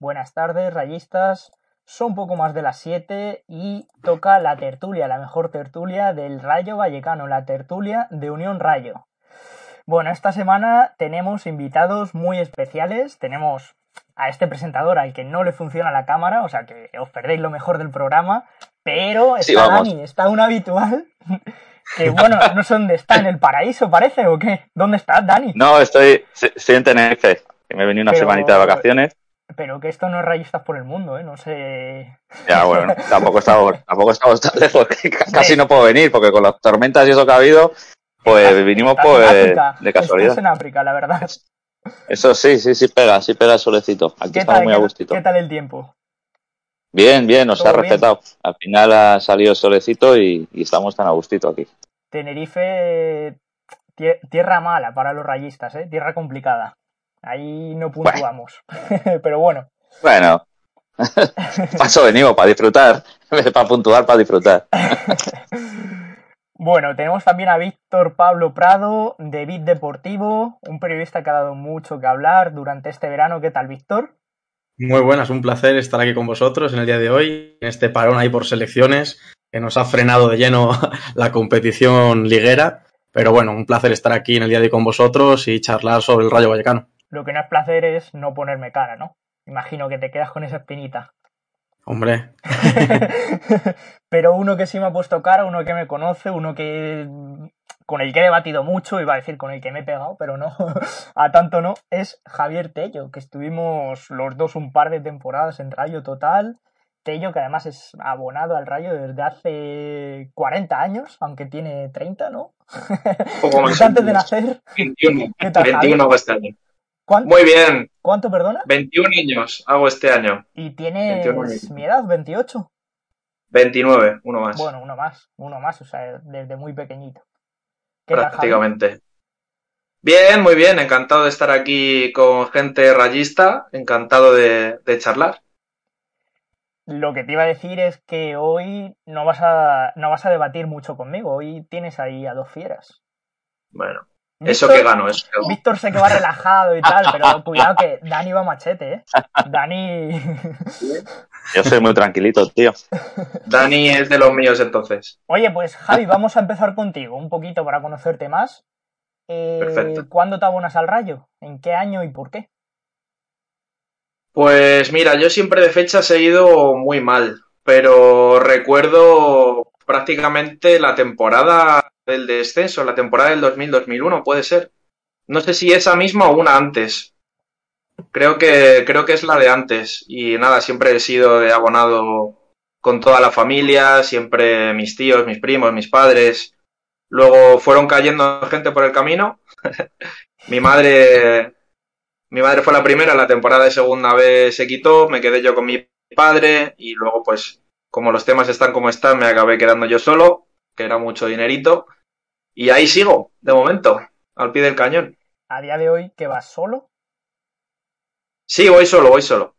Buenas tardes, rayistas. Son poco más de las 7 y toca la tertulia, la mejor tertulia del Rayo Vallecano, la tertulia de Unión Rayo. Bueno, esta semana tenemos invitados muy especiales. Tenemos a este presentador al que no le funciona la cámara, o sea que os perdéis lo mejor del programa, pero está Sí. Dani, está un habitual. Que bueno, no sé dónde está, en el paraíso parece, o qué. ¿Dónde estás, Dani? No, estoy, estoy en Tenerife, que me he venido una Pero- semanita de vacaciones. Pero que esto no es rayistas por el mundo, ¿eh? No sé. Ya, bueno, tampoco estamos, tampoco estamos tan lejos, que ca- casi no puedo venir, porque con las tormentas y eso que ha habido, pues vinimos en pues de casualidad. Estás en África, la verdad. Eso sí, sí, sí pega, sí pega el solecito. Aquí ¿Qué estamos tal, muy a gustito. ¿Qué tal el tiempo? Bien, bien, nos ¿Todo ha bien? respetado. Al final ha salido el solecito y, y estamos tan a gustito aquí. Tenerife, tie- tierra mala para los rayistas, ¿eh? Tierra complicada. Ahí no puntuamos. Pero bueno, Bueno, paso venimos para disfrutar, para puntuar, para disfrutar. Bueno, tenemos también a Víctor Pablo Prado de Bit Deportivo, un periodista que ha dado mucho que hablar durante este verano. ¿Qué tal, Víctor? Muy buenas, un placer estar aquí con vosotros en el día de hoy, en este parón ahí por selecciones, que nos ha frenado de lleno la competición liguera. Pero bueno, un placer estar aquí en el día de hoy con vosotros y charlar sobre el Rayo Vallecano. Lo que no es placer es no ponerme cara, ¿no? Imagino que te quedas con esa espinita. Hombre, Pero uno que sí me ha puesto cara, uno que me conoce, uno que con el que he debatido mucho, iba a decir con el que me he pegado, pero no, a tanto no, es Javier Tello, que estuvimos los dos un par de temporadas en Rayo Total. Tello, que además es abonado al Rayo desde hace 40 años, aunque tiene 30, ¿no? Poco más. Desde antes de nacer. 21. ¿Qué tal, 21 hago este año. ¿Cuánto, Muy bien. ¿Cuánto, perdona? 21 años hago este año. Y tienes 21 años. mi edad, 28. 29, uno más. Bueno, uno más, uno más, o sea, desde muy pequeñito. Prácticamente. Bien, muy bien. Encantado de estar aquí con gente rayista. Encantado de, de charlar. Lo que te iba a decir es que hoy no vas a, no vas a debatir mucho conmigo. Hoy tienes ahí a dos fieras. Bueno, eso que gano, eso que. Víctor sé que va relajado y tal, pero cuidado que Dani va machete, ¿eh? Dani. Yo soy muy tranquilito, tío. Dani es de los míos entonces. Oye, pues Javi, vamos a empezar contigo un poquito para conocerte más. Eh, Perfecto. ¿Cuándo te abonas al rayo? ¿En qué año y por qué? Pues mira, yo siempre de fechas he ido muy mal, pero recuerdo prácticamente la temporada del descenso, la temporada del 2000-2001, puede ser. No sé si esa misma o una antes. Creo que, creo que es la de antes. Y nada, siempre he sido de abonado con toda la familia, siempre mis tíos, mis primos, mis padres. Luego fueron cayendo gente por el camino. Mi madre mi madre fue la primera, la temporada de segunda vez se quitó, me quedé yo con mi padre y luego pues como los temas están como están me acabé quedando yo solo, que era mucho dinerito y ahí sigo, de momento, al pie del cañón. A día de hoy, que vas solo. Sí, voy solo, voy solo.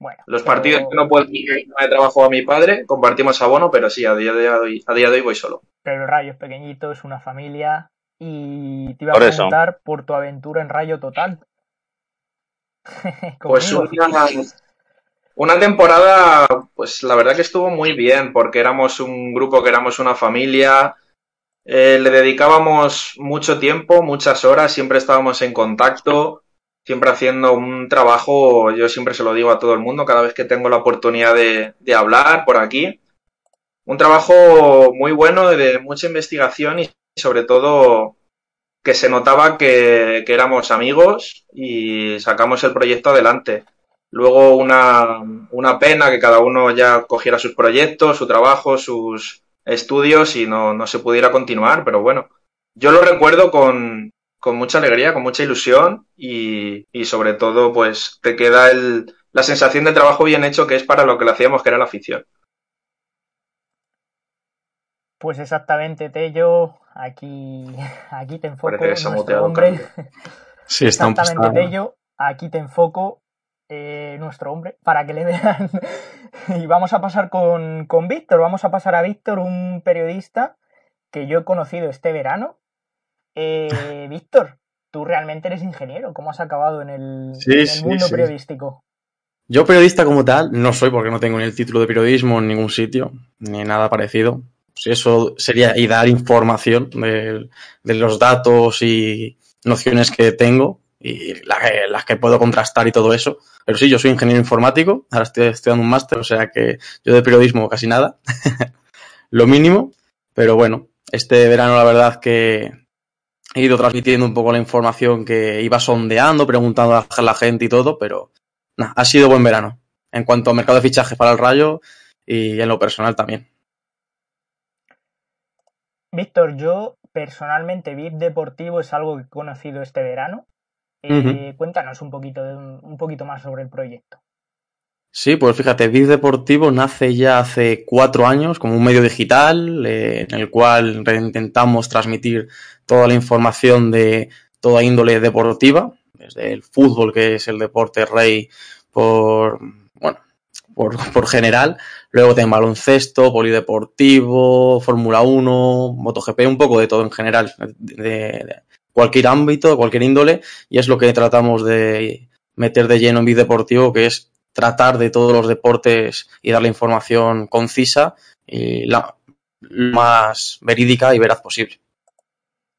Bueno, Los pero- partidos que no puedo ir de trabajo a mi padre, compartimos abono, pero sí, a día de hoy, a día de hoy voy solo. Pero el Rayo es pequeñito, es una familia. Y te iba a Por eso. preguntar por tu aventura en Rayo Total. Pues una, una temporada, pues la verdad que estuvo muy bien, porque éramos un grupo que éramos una familia, eh, le dedicábamos mucho tiempo, muchas horas, siempre estábamos en contacto, siempre haciendo un trabajo, yo siempre se lo digo a todo el mundo cada vez que tengo la oportunidad de, hablar por aquí, un trabajo muy bueno, de mucha investigación y sobre todo que se notaba que éramos amigos y sacamos el proyecto adelante. Luego una, una pena que cada uno ya cogiera sus proyectos, su trabajo, sus estudios y no, no se pudiera continuar, pero bueno, yo lo recuerdo con, con mucha alegría, con mucha ilusión y, y sobre todo, pues te queda el, la sensación de trabajo bien hecho que es para lo que lo hacíamos, que era la afición. Pues exactamente, Tello, aquí, aquí te enfoco. Nuestro hombre. Sí, está exactamente, Tello, aquí te enfoco eh, nuestro hombre para que le vean. y vamos a pasar con, con Víctor, vamos a pasar a Víctor, un periodista que yo he conocido este verano. Eh, Víctor, tú realmente eres ingeniero, ¿cómo has acabado en el, mundo periodístico? Yo periodista como tal no soy porque no tengo ni el título de periodismo en ningún sitio, ni nada parecido. Eso sería y dar información de, los datos y nociones que tengo y las que puedo contrastar y todo eso. Pero sí, yo soy ingeniero informático, ahora estoy estudiando un máster, o sea que yo de periodismo casi nada, lo mínimo. Pero bueno, este verano la verdad que he ido transmitiendo un poco la información que iba sondeando, preguntando a la gente y todo, pero ha sido buen verano. En cuanto a mercado de fichajes para el Rayo y en lo personal también. Víctor, yo personalmente VIP Deportivo es algo que he conocido este verano. Eh, cuéntanos un poquito, un poquito más sobre el proyecto. Sí, pues fíjate, VIP Deportivo nace ya hace cuatro años como un medio digital eh, en el cual intentamos transmitir toda la información de toda índole deportiva, desde el fútbol, que es el deporte rey por, bueno, por, general, luego tenemos baloncesto, polideportivo, Fórmula 1, MotoGP, un poco de todo en general, de, cualquier ámbito, cualquier índole, y es lo que tratamos de meter de lleno en deportivo que es tratar de todos los deportes y dar la información concisa y la más verídica y veraz posible.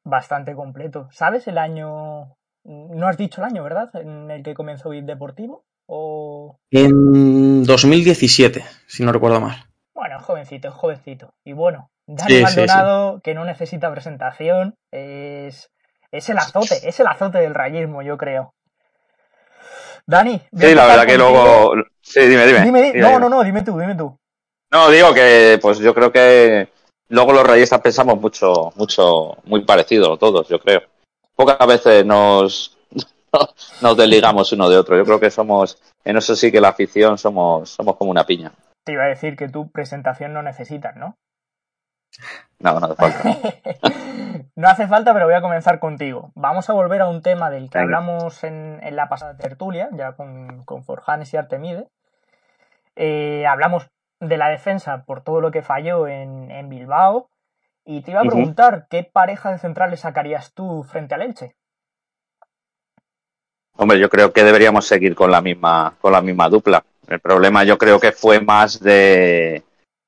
Bastante completo. ¿Sabes el año no has dicho el año, ¿verdad? En el que comenzó Bit Deportivo. O... En 2017, si no recuerdo mal. Bueno, jovencito, jovencito. Y bueno, Dani Maldonado, que no necesita presentación, es, es el azote, es el azote del rayismo, yo creo. Dani. Sí, la verdad que luego. Sí, dime, dime. no, no, no, dime tú, dime tú. No, digo que, pues yo creo que luego los rayistas pensamos mucho, mucho, muy parecido todos, yo creo pocas veces nos, nos desligamos uno de otro. Yo creo que somos, en eso sí que la afición somos, somos como una piña. Te iba a decir que tu presentación no necesitas, ¿no? No, no hace falta. no hace falta, pero voy a comenzar contigo. Vamos a volver a un tema del que hablamos en, la pasada tertulia, ya con, con Forjanes y Artemide. Eh, hablamos de la defensa por todo lo que falló en, en Bilbao, y te iba a preguntar, ¿qué pareja de centrales sacarías tú frente al Elche? Hombre, yo creo que deberíamos seguir con la misma, con la misma dupla. El problema yo creo que fue más de,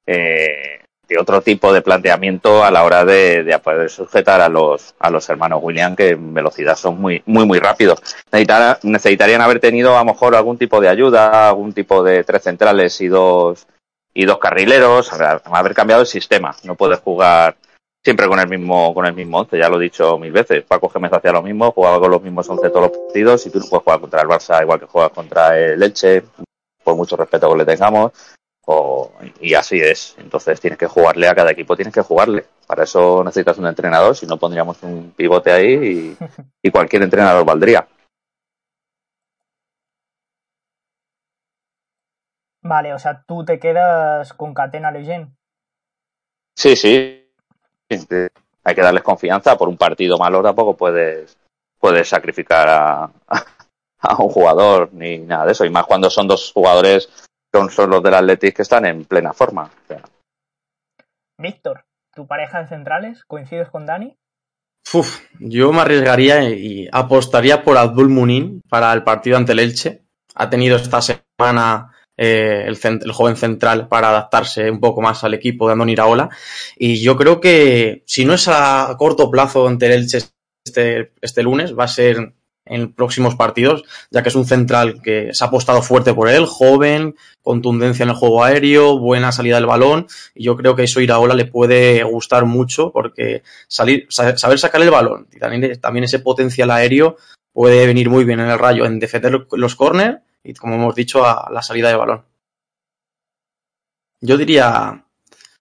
eh, de otro tipo de planteamiento a la hora de, poder sujetar a los, a los hermanos William, que en velocidad son muy, muy, muy rápidos. necesitarían haber tenido a lo mejor algún tipo de ayuda, algún tipo de tres centrales y dos, y dos carrileros, haber cambiado el sistema. No puedes jugar siempre con el mismo con el mismo once, ya lo he dicho mil veces. Paco Gémez hacía lo mismo, jugaba con los mismos once todos los partidos y tú no puedes jugar contra el Barça igual que juegas contra el Leche, por mucho respeto que le tengamos. O, y así es. Entonces tienes que jugarle a cada equipo, tienes que jugarle. Para eso necesitas un entrenador, si no pondríamos un pivote ahí y, cualquier entrenador valdría. Vale, o sea, tú te quedas con Catena Leyen. Sí, sí, hay que darles confianza. Por un partido malo tampoco puedes, puedes sacrificar a, un jugador ni nada de eso. Y más cuando son dos jugadores son, son los del Athletic que están en plena forma. Víctor, ¿tu pareja de centrales coincides con Dani? Uf, yo me arriesgaría y apostaría por Abdul Munin para el partido ante el Elche. Ha tenido esta semana eh, el, joven central para adaptarse un poco más al equipo de Andoni Iraola. Y yo creo que si no es a corto plazo ante el Elche este, este lunes, va a ser en próximos partidos, ya que es un central que se ha apostado fuerte por él, joven, contundencia en el juego aéreo, buena salida del balón, y yo creo que eso Iraola le puede gustar mucho porque salir, saber sacar el balón y también, también ese potencial aéreo puede venir muy bien en el rayo, en defender los corners y, como hemos dicho, a la salida de balón. Yo diría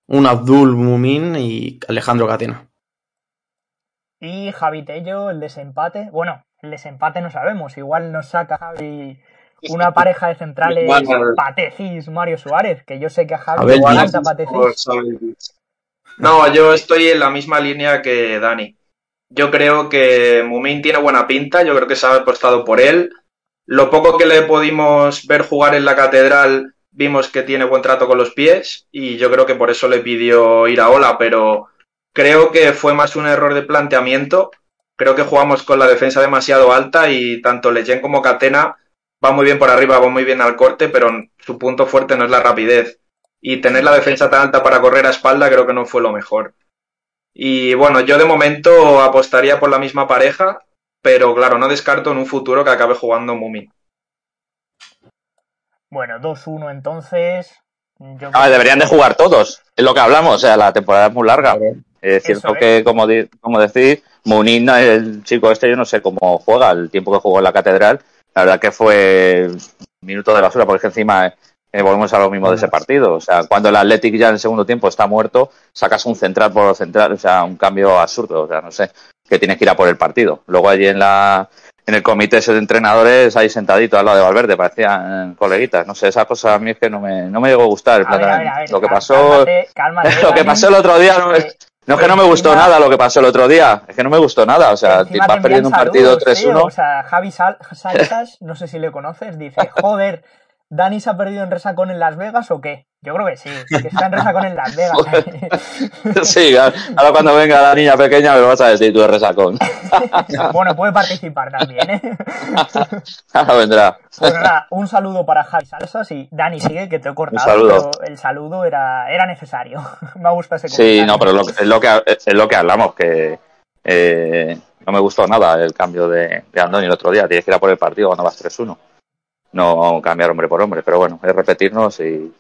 un Abdul Mumin y Alejandro Catena. Y Javi Tello, el desempate. Bueno, el desempate no sabemos. Igual nos saca Javi una pareja de centrales Patecis, Mario Suárez, que yo sé que a Javi le encanta Patecis. No, yo estoy en la misma línea que Dani. Yo creo que Mumín tiene buena pinta, yo creo que se ha apostado por él. Lo poco que le pudimos ver jugar en la catedral, vimos que tiene buen trato con los pies y yo creo que por eso le pidió ir a Ola, pero creo que fue más un error de planteamiento. Creo que jugamos con la defensa demasiado alta y tanto Leyen como Catena va muy bien por arriba, va muy bien al corte, pero su punto fuerte no es la rapidez. Y tener la defensa tan alta para correr a espalda creo que no fue lo mejor. Y bueno, yo de momento apostaría por la misma pareja, pero claro, no descarto en un futuro que acabe jugando Mumi. Bueno, 2-1 entonces. Ah, deberían de jugar todos, es lo que hablamos, o sea, la temporada es muy larga. Es cierto que, como, como decís, Munin, el chico este, yo no sé cómo juega, el tiempo que jugó en la catedral, la verdad que fue minuto de basura, porque encima eh, volvemos a lo mismo de ese partido. O sea, cuando el Athletic ya en el segundo tiempo está muerto, sacas un central por central, o sea, un cambio absurdo. O sea, no sé, que tienes que ir a por el partido. Luego allí en la en el comité ese de entrenadores, ahí sentadito al lado de Valverde, parecían coleguitas. No sé, esa cosa a mí es que no me, no me llegó a gustar. lo que pasó, lo que pasó el otro día no, es que no me gustó nada lo que pasó el otro día, es que no me gustó nada, o sea, vas perdiendo un partido 3-1. O sea, Javi Saltas, no sé si le conoces, dice, joder, ¿Dani se ha perdido en resacón en Las Vegas o qué? Yo creo que sí, que está en resacón en Las Vegas. sí, ahora cuando venga la niña pequeña me lo vas a decir tú de resacón. bueno, puede participar también, ¿eh? ahora vendrá. Pues nada, un saludo para Javi Salsas y Dani sigue, que te he cortado, pero el saludo era, era necesario. me gusta ese comentario. Sí, no, pero es, lo que, es lo que hablamos, que eh, no me gustó nada el cambio de, de Andoni el otro día. Tienes que ir a por el partido cuando vas 3-1 no cambiar hombre por hombre, pero bueno, es repetirnos y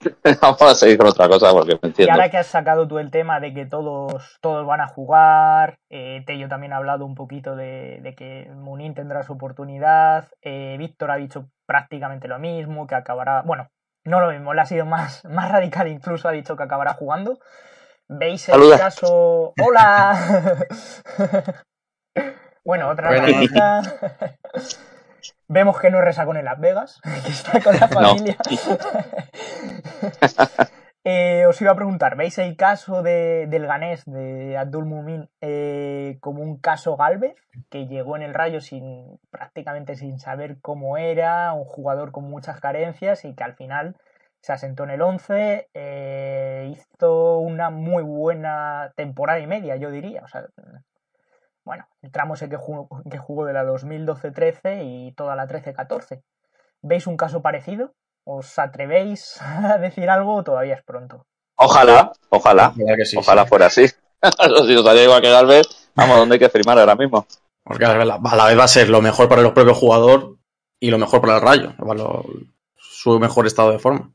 vamos a seguir con otra cosa porque me entiendo. Y ahora que has sacado tú el tema de que todos, todos van a jugar, eh, Tello también ha hablado un poquito de, que Munin tendrá su oportunidad, eh, Víctor ha dicho prácticamente lo mismo, que acabará, bueno, no lo mismo, le ha sido más, más radical incluso, ha dicho que acabará jugando. ¿Veis el caso? ¡Hola! bueno, otra pregunta. Vemos que no es con en Las Vegas, que está con la familia. Eh, os iba a preguntar, ¿veis el caso de, del ganés de Abdul Mumin eh, como un caso Galvez, que llegó en el Rayo sin prácticamente sin saber cómo era, un jugador con muchas carencias y que al final se asentó en el 11, eh, hizo una muy buena temporada y media, yo diría. O sea, bueno, el tramo ese que jugó, que jugó de la 2012-13 y toda la 13-14. ¿Veis un caso parecido? ¿Os atrevéis a decir algo o todavía es pronto? Ojalá, ojalá. ojalá fuera así. si nos haría igual que Galvez, vamos, ¿dónde hay que firmar ahora mismo? Porque a la, vez va a ser lo mejor para el propio jugador y lo mejor para el Rayo. su mejor estado de forma.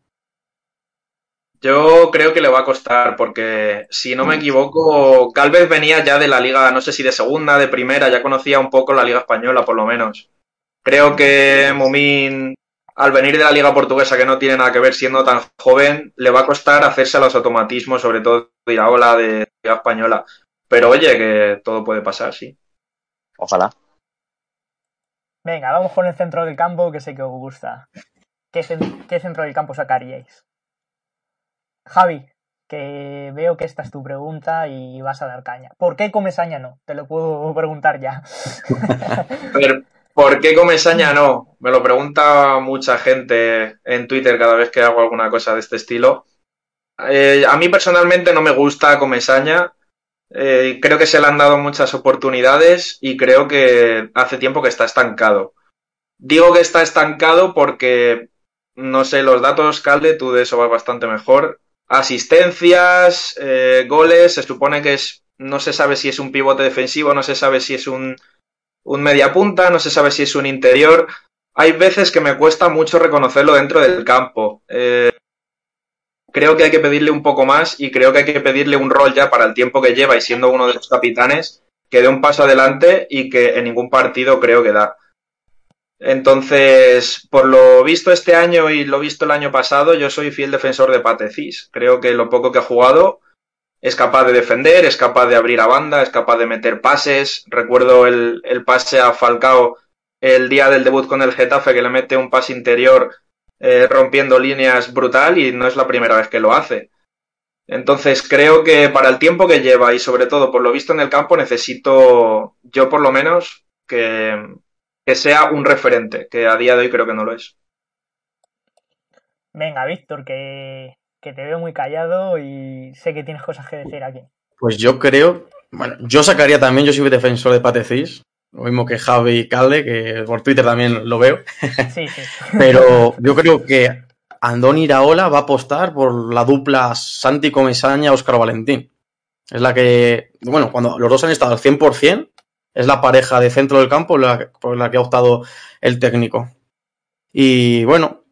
Yo creo que le va a costar, porque si no me equivoco, Calvez venía ya de la liga, no sé si de segunda, de primera, ya conocía un poco la liga española, por lo menos. Creo que Mumín, al venir de la liga portuguesa, que no tiene nada que ver siendo tan joven, le va a costar hacerse a los automatismos, sobre todo de la ola de la liga española. Pero oye, que todo puede pasar, sí. Ojalá. Venga, vamos con el centro del campo, que sé que os gusta. ¿Qué, qué centro del campo sacaríais? Javi, que veo que esta es tu pregunta y vas a dar caña. ¿Por qué Comesaña no? Te lo puedo preguntar ya. ¿por qué Comesaña no? Me lo pregunta mucha gente en Twitter cada vez que hago alguna cosa de este estilo. Eh, a mí personalmente no me gusta Comesaña. Eh, creo que se le han dado muchas oportunidades y creo que hace tiempo que está estancado. Digo que está estancado porque, no sé, los datos, Calde, tú de eso vas bastante mejor asistencias, eh, goles, se supone que es, no se sabe si es un pivote defensivo, no se sabe si es un, un media punta, no se sabe si es un interior. Hay veces que me cuesta mucho reconocerlo dentro del campo. Eh, creo que hay que pedirle un poco más y creo que hay que pedirle un rol ya para el tiempo que lleva y siendo uno de los capitanes que dé un paso adelante y que en ningún partido creo que da. Entonces, por lo visto este año y lo visto el año pasado, yo soy fiel defensor de Patecis. Creo que lo poco que ha jugado es capaz de defender, es capaz de abrir a banda, es capaz de meter pases. Recuerdo el, el pase a Falcao el día del debut con el Getafe que le mete un pase interior eh, rompiendo líneas brutal y no es la primera vez que lo hace. Entonces creo que para el tiempo que lleva y sobre todo por lo visto en el campo necesito yo por lo menos que, que sea un referente, que a día de hoy creo que no lo es. Venga, Víctor, que, que te veo muy callado y sé que tienes cosas que decir aquí. Pues yo creo, bueno, yo sacaría también, yo soy defensor de Patecis, lo mismo que Javi y Calde, que por Twitter también lo veo. Sí, sí. Pero yo creo que Andoni Iraola va a apostar por la dupla Santi Comesaña-Óscar Valentín. Es la que, bueno, cuando los dos han estado al 100%, es la pareja de centro del campo por la que ha optado el técnico. Y bueno,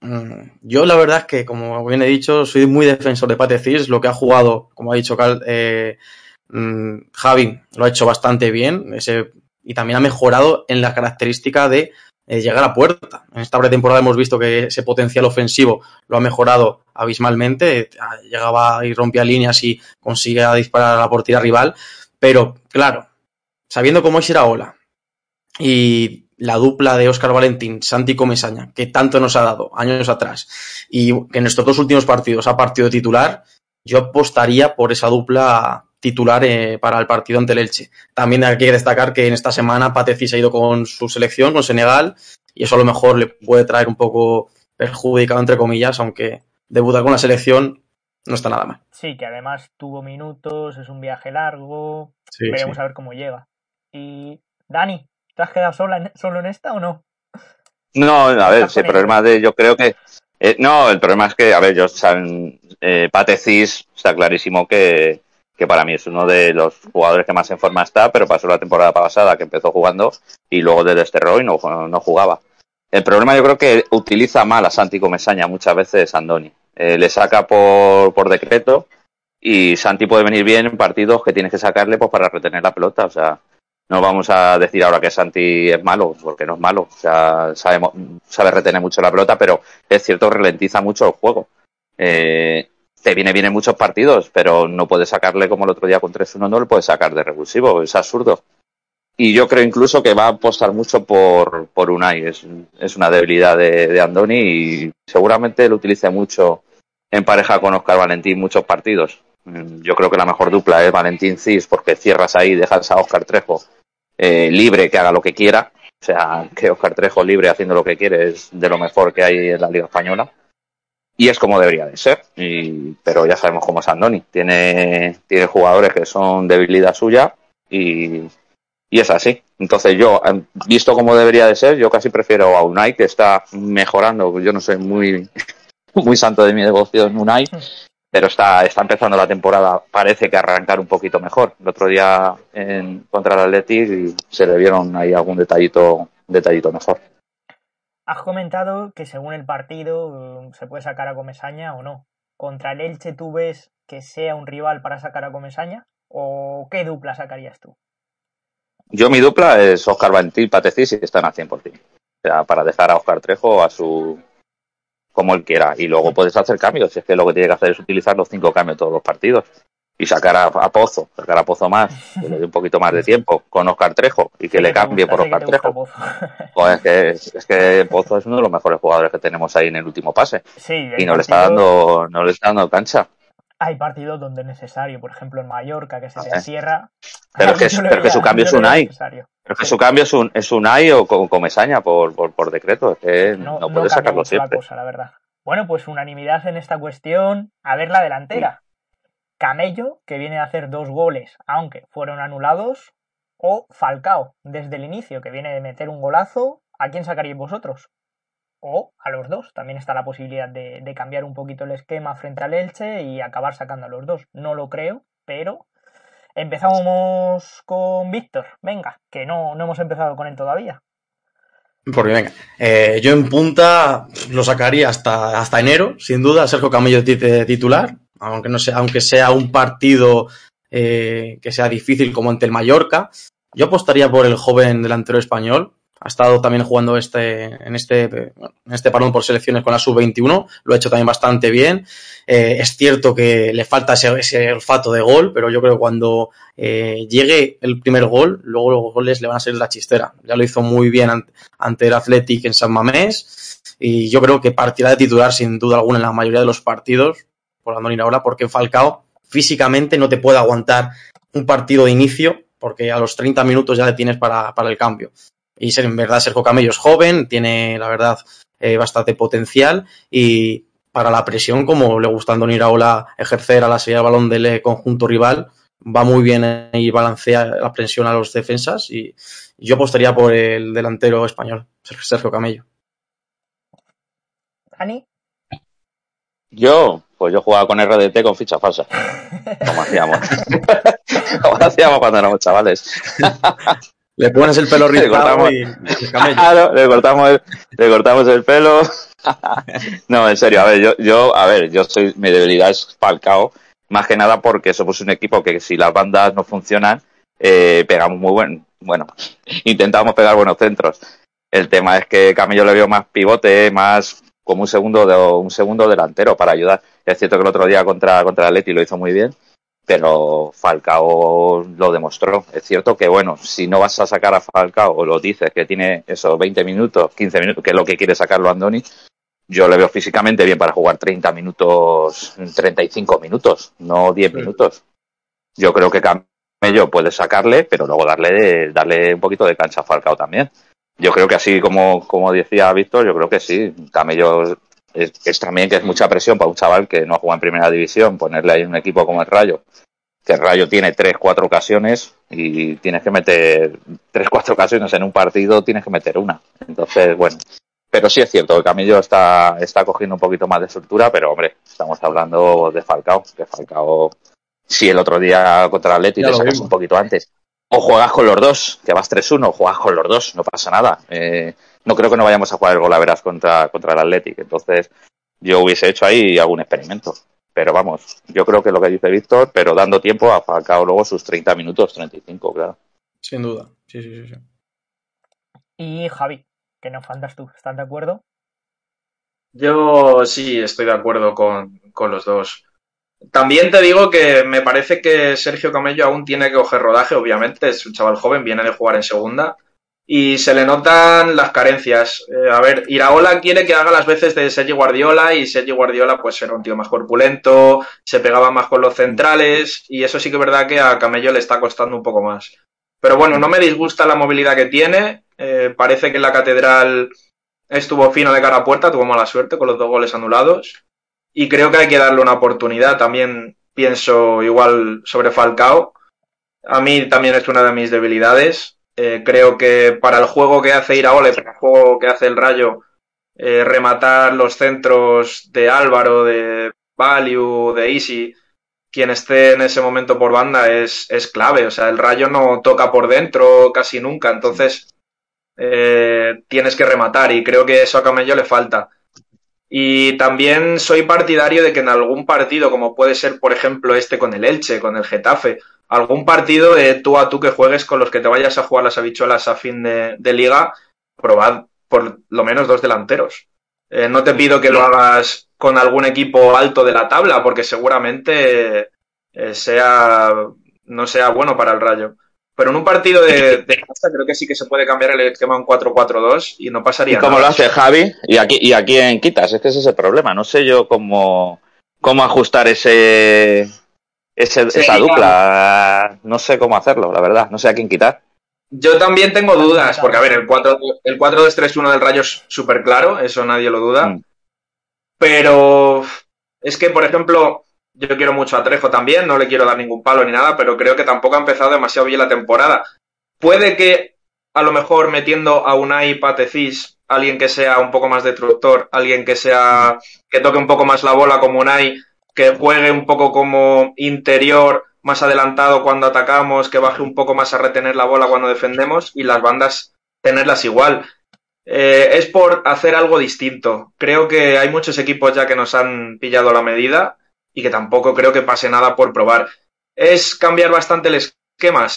mm, yo la verdad es que, como bien he dicho, soy muy defensor de Patecis, lo que ha jugado, como ha dicho Cal, eh, mm, Javi, lo ha hecho bastante bien, ese, y también ha mejorado en la característica de eh, llegar a puerta. En esta pretemporada hemos visto que ese potencial ofensivo lo ha mejorado abismalmente, llegaba y rompía líneas y consigue disparar a la portería rival, pero claro, sabiendo cómo es Iraola y la dupla de Óscar Valentín, Santi Comesaña, que tanto nos ha dado años atrás, y que en estos dos últimos partidos ha partido titular, yo apostaría por esa dupla titular eh, para el partido ante el Elche. También hay que destacar que en esta semana Pateci se ha ido con su selección, con Senegal, y eso a lo mejor le puede traer un poco perjudicado, entre comillas, aunque debutar con la selección no está nada mal. Sí, que además tuvo minutos, es un viaje largo, Sí, veremos sí. a ver cómo llega. Y Dani, ¿te has quedado sola en- solo en esta o no? No, a ver, si el problema de, yo creo que, eh, no, el problema es que, a ver, yo, eh, Patecis está clarísimo que, que para mí es uno de los jugadores que más en forma está, pero pasó la temporada pasada que empezó jugando y luego de desterró y no, no jugaba. El problema yo creo que utiliza mal a Santi Comesaña muchas veces Andoni. Eh, le saca por, por decreto y Santi puede venir bien en partidos que tienes que sacarle pues para retener la pelota. O sea, no vamos a decir ahora que Santi es malo, porque no es malo. O sabemos, sabe retener mucho la pelota, pero es cierto, ralentiza mucho el juego. Eh, te viene bien en muchos partidos, pero no puedes sacarle como el otro día con 3-1, no le puedes sacar de revulsivo, es absurdo. Y yo creo incluso que va a apostar mucho por, por Unai, es, es una debilidad de, de Andoni y seguramente lo utilice mucho en pareja con Oscar Valentín muchos partidos. Mm, Yo creo que la mejor dupla es Valentín Cis porque cierras ahí, dejas a Oscar Trejo eh, libre que haga lo que quiera. O sea, que Oscar Trejo libre haciendo lo que quiere es de lo mejor que hay en la Liga Española. Y es como debería de ser. Y, pero ya sabemos cómo es Andoni. Tiene, tiene jugadores que son debilidad suya y, y es así. Entonces yo, eh, visto como debería de ser, yo casi prefiero a Unai que está mejorando. Yo no soy muy, muy santo de mi negocio en Unai, pero está, está empezando la temporada, parece que arrancar un poquito mejor. El otro día en, contra el Athletic y se le vieron ahí algún detallito, detallito mejor. Has comentado que según el partido eh, se puede sacar a Comesaña o no. ¿Contra el Elche tú ves que sea un rival para sacar a Comesaña? ¿O qué dupla sacarías tú? Yo mi dupla es Oscar Valentín Patecis y están al 100%. O sea, para dejar a Oscar Trejo a su como él quiera. Y luego puedes hacer cambios. Si es que lo que tiene que hacer es utilizar los cinco cambios todos los partidos. Y sacar a, a Pozo, sacar a Pozo más, que le dé un poquito más de tiempo con Oscar Trejo y que le cambie gusta, por Oscar Trejo. Pues es que, es que Pozo es uno de los mejores jugadores que tenemos ahí en el último pase. sí, Y no le está dando, no le está dando cancha. Hay partidos donde es necesario, por ejemplo en Mallorca, que se te Vale. encierra. Pero que- su cambio es Unai. necesario. Pero que su cambio es un, es un AI o con Comesaña por, por, por decreto. Es que no, No, puede cambia sacarlo mucho la siempre. cosa, la verdad. Bueno, pues unanimidad en esta cuestión. A ver la delantera. Camello, que viene a hacer dos goles, aunque fueron anulados. O Falcao, desde el inicio, que viene de meter un golazo. ¿A quién sacaríais vosotros? O a los dos. También está la posibilidad de, cambiar un poquito el esquema frente al Elche y acabar sacando a los dos. No lo creo, pero empezamos con Víctor. Venga, que no, no hemos empezado con él todavía. Porque venga, eh, yo en punta lo sacaría hasta, hasta enero, sin duda, Sergio Camello eh, titular, aunque no sea, aunque sea un partido eh, que sea difícil como ante el Mallorca. Yo apostaría por el joven delantero español, ha estado también jugando este, en, este, en este parón por selecciones con la sub-21, lo ha hecho también bastante bien. Eh, es cierto que le falta ese, olfato de gol, pero yo creo que cuando eh, llegue el primer gol, luego los goles le van a ser la chistera. Ya lo hizo muy bien ante, el Athletic en San Mamés y yo creo que partirá de titular sin duda alguna en la mayoría de los partidos por Andoni ahora porque Falcao físicamente no te puede aguantar un partido de inicio porque a los 30 minutos ya le tienes para, para el cambio. Y en verdad Sergio Camello es joven, tiene la verdad eh, bastante potencial y para la presión, como le gusta a Andoni Iraola ejercer a la salida del balón del conjunto rival, va muy bien y balancea la presión a los defensas y yo apostaría por el delantero español, Sergio Camello. ¿Ani? Yo, pues yo jugaba con RDT con ficha falsa. Como hacíamos. como hacíamos cuando éramos chavales. Le pones el pelo rizado y claro, le cortamos el, le cortamos el pelo. no, en serio, a ver, yo, yo, a ver, yo soy, mi debilidad es Falcao, más que nada porque somos un equipo que si las bandas no funcionan, eh, pegamos muy buen, bueno, intentamos pegar buenos centros. El tema es que Camillo le vio más pivote, más como un segundo, de, un segundo delantero para ayudar. Es cierto que el otro día contra, contra el Atleti lo hizo muy bien, pero Falcao lo demostró. Es cierto que, bueno, si no vas a sacar a Falcao o lo dices que tiene esos 20 minutos, 15 minutos, que es lo que quiere sacarlo Andoni, yo le veo físicamente bien para jugar 30 minutos, 35 minutos, no 10 minutos. Yo creo que Camello puede sacarle, pero luego darle, darle un poquito de cancha a Falcao también. Yo creo que así como, como decía Víctor, yo creo que sí. Camello es, es, también que es mucha presión para un chaval que no ha jugado en primera división, ponerle ahí un equipo como el Rayo, que el Rayo tiene tres, cuatro ocasiones y tienes que meter tres, cuatro ocasiones en un partido, tienes que meter una. Entonces, bueno. Pero sí es cierto, que Camillo está, está cogiendo un poquito más de estructura, pero hombre, estamos hablando de Falcao, que Falcao, si el otro día contra Atleti te sacas un poquito antes, o juegas con los dos, que vas 3-1, juegas con los dos, no pasa nada. Eh, no creo que no vayamos a jugar el golaveras contra, contra el Athletic. Entonces, yo hubiese hecho ahí algún experimento. Pero vamos, yo creo que lo que dice Víctor, pero dando tiempo a Falcao luego sus 30 minutos, 35, claro. Sin duda, sí, sí, sí. sí. Y Javi, ¿qué nos faltas tú? ¿Estás de acuerdo? Yo sí estoy de acuerdo con, con los dos. También te digo que me parece que Sergio Camello aún tiene que coger rodaje, obviamente, es un chaval joven, viene de jugar en segunda y se le notan las carencias. Eh, a ver, Iraola quiere que haga las veces de Sergi Guardiola y Sergi Guardiola pues era un tío más corpulento, se pegaba más con los centrales y eso sí que es verdad que a Camello le está costando un poco más. Pero bueno, no me disgusta la movilidad que tiene, eh, parece que la catedral estuvo fino de cara a puerta, tuvo mala suerte con los dos goles anulados y creo que hay que darle una oportunidad. También pienso igual sobre Falcao. A mí también es una de mis debilidades. Eh, creo que para el juego que hace Iraole, para el juego que hace el Rayo, eh, rematar los centros de Álvaro, de Value, de Easy, quien esté en ese momento por banda es, es clave. O sea, el Rayo no toca por dentro casi nunca. Entonces, eh, tienes que rematar y creo que eso a Camello le falta. Y también soy partidario de que en algún partido, como puede ser, por ejemplo, este con el Elche, con el Getafe, algún partido de tú a tú que juegues con los que te vayas a jugar las habichuelas a fin de, de liga, probad por lo menos dos delanteros. Eh, no te pido que lo hagas con algún equipo alto de la tabla, porque seguramente eh, sea no sea bueno para el Rayo. Pero en un partido de, de casa creo que sí que se puede cambiar el esquema a un 4-4-2 y no pasaría ¿Y cómo nada. lo hace Javi? Y aquí, y aquí en Quitas, es que ese es el problema. No sé yo cómo, cómo ajustar ese, ese Sí, esa claro. dupla. No sé cómo hacerlo, la verdad. No sé a quién quitar. Yo también tengo dudas, porque a ver, el 4 el 4-2-3-1 del Rayo es súper claro, eso nadie lo duda. Mm. Pero es que, por ejemplo, yo quiero mucho a Trejo también, no le quiero dar ningún palo ni nada, pero creo que tampoco ha empezado demasiado bien la temporada. Puede que a lo mejor metiendo a Unai Patecís, alguien que sea un poco más destructor, alguien que sea que toque un poco más la bola como Unai, que juegue un poco como interior, más adelantado cuando atacamos, que baje un poco más a retener la bola cuando defendemos y las bandas tenerlas igual. Eh, es por hacer algo distinto. Creo que hay muchos equipos ya que nos han pillado la medida y que tampoco creo que pase nada por probar. ¿Es cambiar bastante el esquema?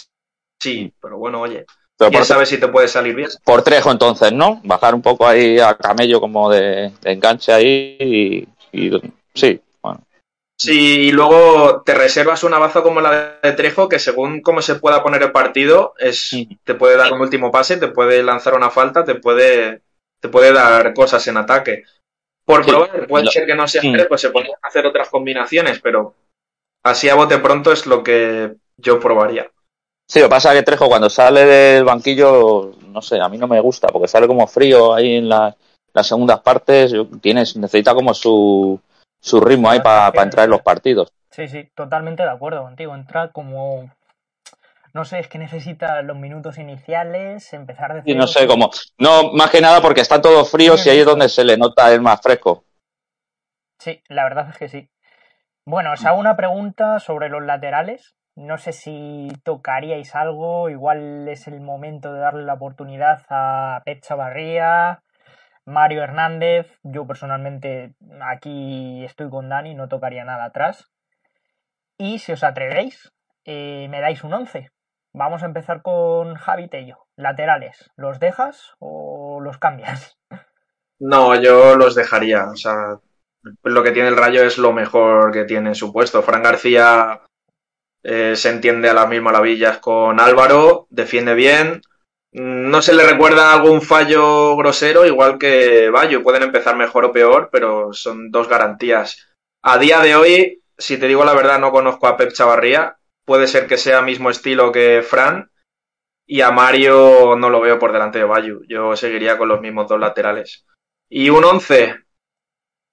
Sí, pero bueno, oye. Quién sabe si te puede salir bien. por Trejo entonces, ¿no? Bajar un poco ahí a camello como de, de enganche ahí y, y- sí, bueno. Sí, y luego te reservas una baza como la de Trejo, que según cómo se pueda poner el partido, es, Sí. te puede dar un último pase, te puede lanzar una falta, te puede, te puede dar cosas en ataque. Por Sí. probar, puede Lo- ser que no sea Mm. Trejo, pues se podrían hacer otras combinaciones, pero así a bote pronto es lo que yo probaría. Sí, lo que pasa es que Trejo cuando sale del banquillo, no sé, a mí no me gusta, porque sale como frío ahí en la- las segundas partes, tienes, necesita como su, su ritmo ahí para entrar en los partidos. Sí, sí, totalmente de acuerdo contigo. Entra como. No sé, es que necesita los minutos iniciales, empezar de Y no sé, como, no, más que nada porque están todos fríos y ahí es donde se le nota el más fresco. Sí, la verdad es que sí. Bueno, os hago una pregunta sobre los laterales. No sé si tocaríais algo, igual es el momento de darle la oportunidad a Pep Chavarría, Mario Hernández. Yo personalmente aquí estoy con Dani, no tocaría nada atrás. Y si os atrevéis, eh, me dais un 11. Vamos a empezar con Javi Tello. Laterales, ¿los dejas o los cambias? No, yo los dejaría. O sea, lo que tiene el Rayo es lo mejor que tiene en su puesto. Fran García eh, se entiende a las mil maravillas con Álvaro, defiende bien. Mm, No se le recuerda algún fallo grosero, igual que Bayo. Pueden empezar mejor o peor, pero son dos garantías. A día de hoy, si te digo la verdad, no conozco a Pep Chavarría. Puede ser que sea mismo estilo que Fran. Y a Mario no lo veo por delante de Bayu. Yo seguiría con los mismos dos laterales. Y un 11,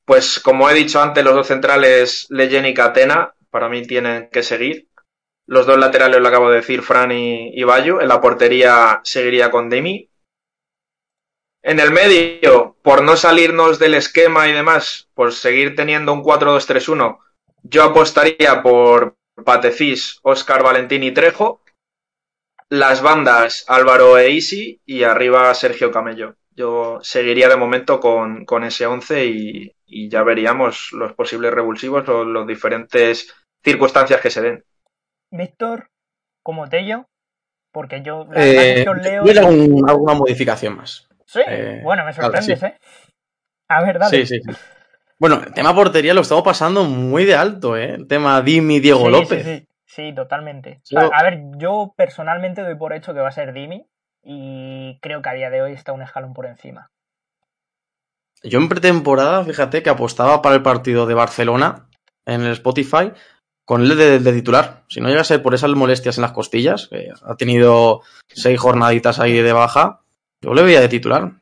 pues como he dicho antes, los dos centrales, Leyen y Catena, para mí tienen que seguir. Los dos laterales lo acabo de decir, Fran y, y Bayo. En la portería seguiría con Demi. En el medio, por no salirnos del esquema y demás, por seguir teniendo un 4-2-3-1, yo apostaría por Patefis, Oscar Valentín y Trejo. Las bandas, Álvaro e Isi y arriba Sergio Camello. Yo seguiría de momento con, con ese 11 y, y ya veríamos los posibles revulsivos o las diferentes circunstancias que se den. Víctor, como Tello, porque yo la Eh, es que os leo. yo alguna modificación más. Sí, eh, bueno, me claro, sorprendes, sí. ¿eh? A ver, dale. Sí, sí, sí. Bueno, el tema portería lo estamos pasando muy de alto, ¿eh? El tema Dimi, Diego Sí, López. Sí, sí, sí, totalmente. Yo- A, ver, yo personalmente doy por hecho que va a ser Dimi y creo que a día de hoy está un escalón por encima. Yo en pretemporada, fíjate que apostaba para el partido de Barcelona en el Spotify con él de, de titular. Si no llega a ser por esas molestias en las costillas, que ha tenido seis jornaditas ahí de baja, yo le veía de titular.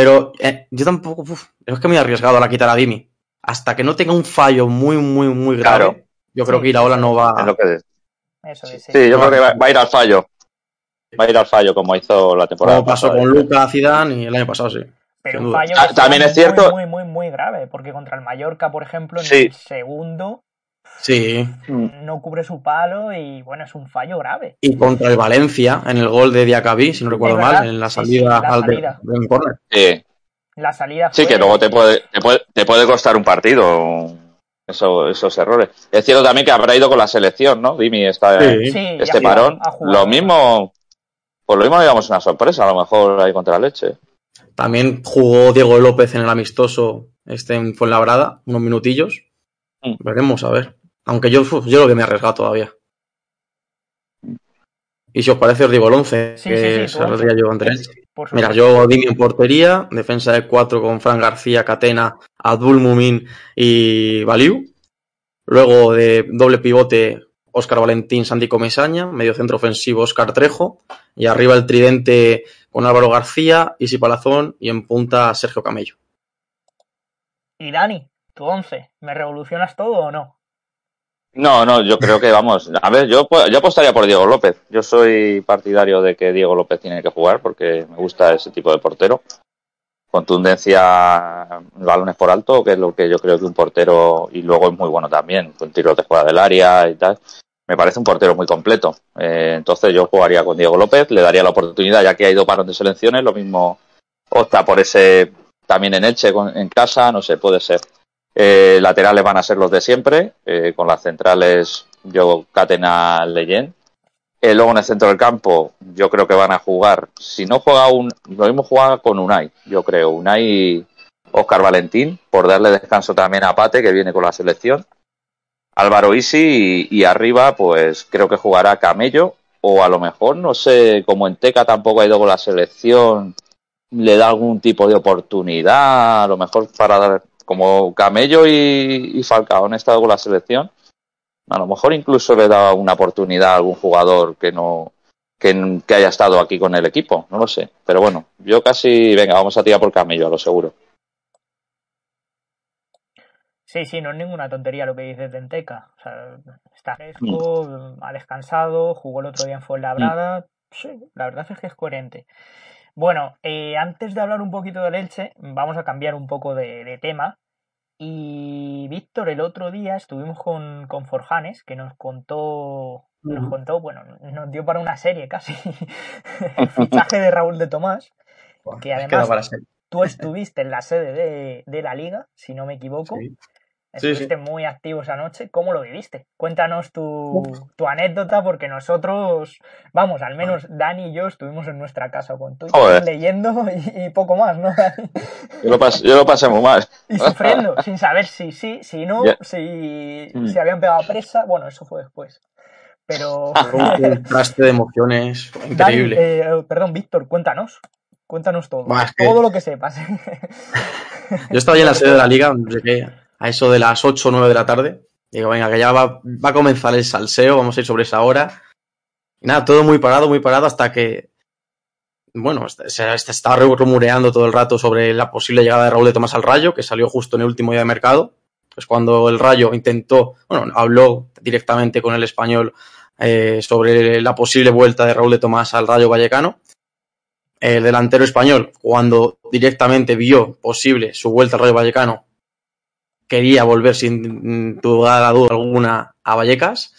Pero eh, yo tampoco, uf, es que me he arriesgado a la quitar a Dimi. Hasta que no tenga un fallo muy, muy, muy grave, Claro. yo creo Sí, que Iraola no Es va. lo que Eso es, sí. Sí, yo creo que va, va a ir al fallo. Va a ir al fallo como hizo la temporada Como pasó pasada. con Luca, Zidane y el año pasado, sí. Pero un fallo Ah, también es cierto- Muy, muy, muy, muy grave, porque contra el Mallorca, por ejemplo, en Sí. el segundo Sí. No cubre su palo y bueno, es un fallo grave. Y contra el Valencia, en el gol de Diacabí, si no recuerdo mal, en la Sí, sí, salida la al de- salida. del córner. Sí, La salida sí, que luego te puede, te puede, te puede costar un partido eso- esos errores. Es cierto también que habrá ido con la selección, ¿no? Dimi está Sí. Este parón. Lo mismo, pues lo mismo digamos una sorpresa, a lo mejor ahí contra la leche. También jugó Diego López en el amistoso este en Fuenlabrada, unos minutillos. Mm. Veremos, a ver. Aunque yo, yo lo que me he arriesgado todavía. Y si os parece, os digo el 11, Sí, que sí, saldría yo Mira, yo Dimi en portería, defensa de 4 con Fran García, Catena, Abdul Mumin y Baliu. Luego de doble pivote, Óscar Valentín, Santi Comesaña, medio centro ofensivo, Óscar Trejo. Y arriba el tridente con Álvaro García, Isi Palazón y en punta Sergio Camello. Y Dani, tu 11, ¿me revolucionas todo o no? No, no, yo creo que vamos. A ver, yo, yo apostaría por Diego López. Yo soy partidario de que Diego López tiene que jugar porque me gusta ese tipo de portero. Contundencia, balones por alto, que es lo que yo creo que un portero, y luego es muy bueno también, con tiros de fuera del área y tal. Me parece un portero muy completo. Eh, entonces yo jugaría con Diego López, le daría la oportunidad, ya que ha ido parón de selecciones, lo mismo opta por ese también en Elche, en casa, no sé, puede ser. Eh, laterales van a ser los de siempre, eh, con las centrales yo Catena Leyen Eh, luego en el centro del campo, yo creo que van a jugar. Si no juega un. Lo mismo juega con Unai, yo creo. Unai Oscar Valentín, por darle descanso también a Pate, que viene con la selección. Álvaro Isi y, y arriba, pues creo que jugará Camello. O a lo mejor, no sé, como en Teca tampoco ha ido con la selección, le da algún tipo de oportunidad, a lo mejor para dar. Como Camello y, y Falcao han estado con la selección, a lo mejor incluso le da una oportunidad a algún jugador que no que, que, haya estado aquí con el equipo, no lo sé. Pero bueno, yo casi, venga, vamos a tirar por Camello, a lo seguro. Sí, sí, no es ninguna tontería lo que dices de Enteca. O sea, está fresco, mm. ha descansado, jugó el otro día en Fuenlabrada. Mm. Sí, la verdad es que es coherente. Bueno, eh, antes de hablar un poquito del Elche, vamos a cambiar un poco de, de tema y Víctor, el otro día estuvimos con, con Forjanes, que nos contó, nos contó, bueno, nos dio para una serie casi, el fichaje de Raúl de Tomás, que además tú estuviste en la sede de, de, la liga, si no me equivoco. Sí. Estuviste sí, sí. muy activo esa noche. ¿Cómo lo viviste? Cuéntanos tu, tu, anécdota, porque nosotros, vamos, al menos Dani y yo estuvimos en nuestra casa con tú leyendo y, y, poco más, ¿no? Yo lo, pasé, yo lo pasé muy mal. Y sufriendo, sin saber si sí, si no, yeah. si, mm. si habían pegado presa. Bueno, eso fue después. Pero. Un traste de emociones increíble. Dani, eh, perdón, Víctor, cuéntanos. Cuéntanos todo. Bah, todo que... lo que sepas. yo estaba ahí en la sede de la liga, qué a eso de las 8 o 9 de la tarde. Digo, venga, que ya va, va, a comenzar el salseo, vamos a ir sobre esa hora. Y nada, todo muy parado, muy parado hasta que, bueno, se, se estaba rumoreando todo el rato sobre la posible llegada de Raúl de Tomás al Rayo, que salió justo en el último día de mercado. Pues cuando el Rayo intentó, bueno, habló directamente con el español eh, sobre la posible vuelta de Raúl de Tomás al Rayo Vallecano. El delantero español, cuando directamente vio posible su vuelta al Rayo Vallecano, quería volver sin duda alguna a Vallecas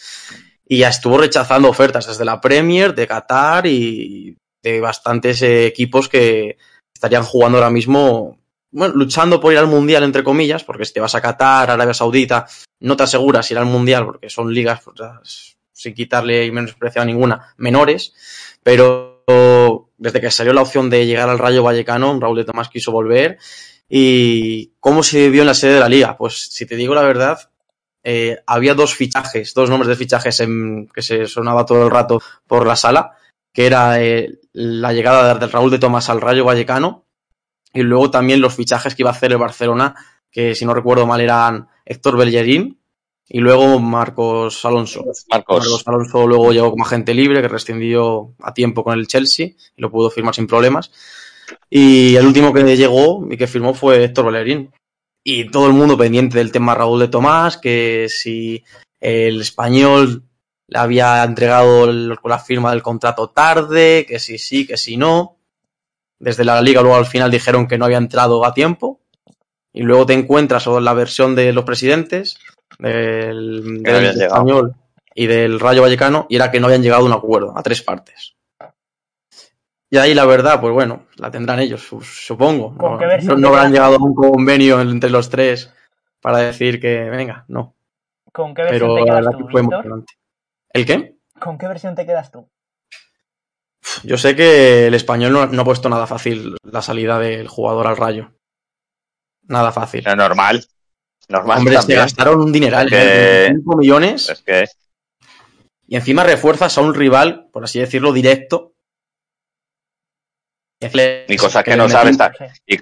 y ya estuvo rechazando ofertas desde la Premier, de Qatar y de bastantes eh, equipos que estarían jugando ahora mismo, bueno, luchando por ir al Mundial, entre comillas, porque si te vas a Qatar, Arabia Saudita, no te aseguras ir al Mundial porque son ligas, pues, sin quitarle y menospreciar a ninguna, menores, pero desde que salió la opción de llegar al Rayo Vallecano, Raúl de Tomás quiso volver ¿Y cómo se vivió en la sede de la liga? Pues si te digo la verdad, eh, había dos fichajes, dos nombres de fichajes en, que se sonaba todo el rato por la sala, que era eh, la llegada de Raúl de Tomás al Rayo Vallecano y luego también los fichajes que iba a hacer el Barcelona, que si no recuerdo mal eran Héctor Bellerín y luego Marcos Alonso. Marcos. Marcos Alonso luego llegó como agente libre, que rescindió a tiempo con el Chelsea y lo pudo firmar sin problemas. Y el último que llegó y que firmó fue Héctor Bellerín. Y todo el mundo pendiente del tema Raúl de Tomás, que si el español le había entregado el, la firma del contrato tarde, que si sí, que si no. Desde la liga luego al final dijeron que no había entrado a tiempo. Y luego te encuentras con la versión de los presidentes, del, del español y del Rayo Vallecano, y era que no habían llegado a un acuerdo, a tres partes. Y ahí la verdad, pues bueno, la tendrán ellos, supongo. No, no, no habrán llegado a un convenio entre los tres para decir que, venga, no. ¿Con qué versión Pero te quedas tú, fue emocionante. ¿El qué? ¿Con qué versión te quedas tú? Yo sé que el español no, no ha puesto nada fácil la salida del jugador al rayo. Nada fácil. Es normal. Normal Hombre, también. se gastaron un dineral, Es que- 5 millones. Es que Y encima refuerzas a un rival, por así decirlo, directo. Y cosas que no sabes y,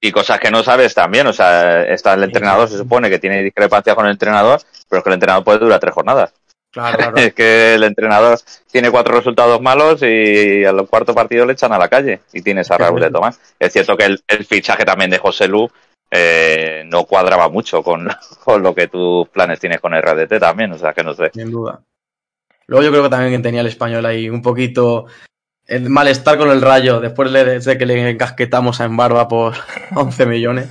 y cosas que no sabes también. O sea, está el entrenador, se supone que tiene discrepancia con el entrenador, pero es que el entrenador puede durar tres jornadas. Claro, claro. Es que el entrenador tiene cuatro resultados malos y al cuarto partido le echan a la calle y tienes a Raúl de Tomás. Es cierto que el, el fichaje también de José Lu eh, no cuadraba mucho con, con lo que tus planes tienes con el RDT también, o sea que no sé. Sin duda. Luego yo creo que también tenía el español ahí un poquito el malestar con el rayo después de que le encasquetamos a Embarba por 11 millones.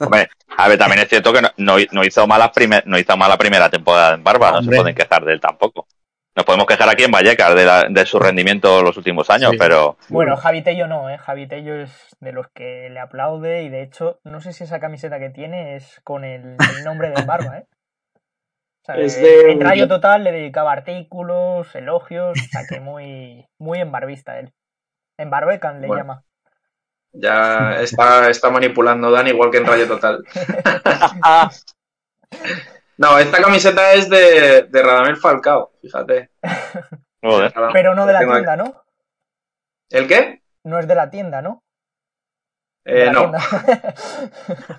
Hombre, a ver, también es cierto que no, no, no hizo mala primer, no hizo mala primera temporada en Barba, no se pueden quejar de él tampoco. Nos podemos quejar aquí en Vallecas de, la- de su rendimiento los últimos años, Sí. pero Bueno, Javi Tello no, ¿eh? Javi Tello es de los que le aplaude y de hecho, no sé si esa camiseta que tiene es con el, el nombre de Barba, ¿eh? O Es de- En Radio Total le dedicaba artículos, elogios, o sea que muy, muy en barbista él. En Barbecan le Bueno. llama. Ya está, está manipulando Dan igual que en Radio Total. No, esta camiseta es de, de Radamel Falcao, fíjate. Joder. Pero no de la tienda, ¿no? ¿El qué? No es de la tienda, ¿no? Eh, la no. tienda.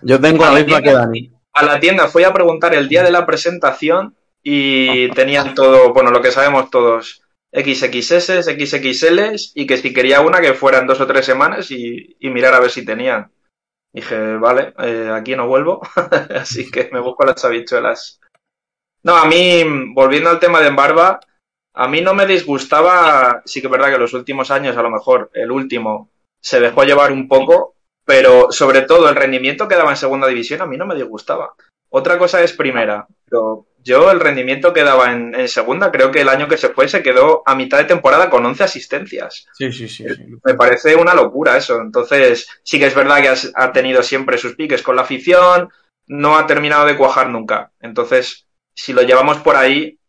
Yo tengo la misma que Dani. A la tienda fui a preguntar el día de la presentación y tenían todo, bueno, lo que sabemos todos, XXS, XXLs y que si quería una que fueran dos o tres semanas y, mirar a ver si tenían. Dije, vale, eh, aquí no vuelvo, así que me busco las habichuelas. No, a mí, volviendo al tema de Embarba, a mí no me disgustaba, sí que es verdad que los últimos años, a lo mejor el último, se dejó llevar un poco, pero sobre todo el rendimiento que daba en segunda división a mí no me disgustaba. Otra cosa es primera, pero yo el rendimiento que daba en, en segunda, creo que el año que se fue se quedó a mitad de temporada con 11 asistencias. Sí, sí, sí. sí. Me parece una locura eso. Entonces, sí que es verdad que has- ha tenido siempre sus piques con la afición, no ha terminado de cuajar nunca. Entonces, si lo llevamos por ahí,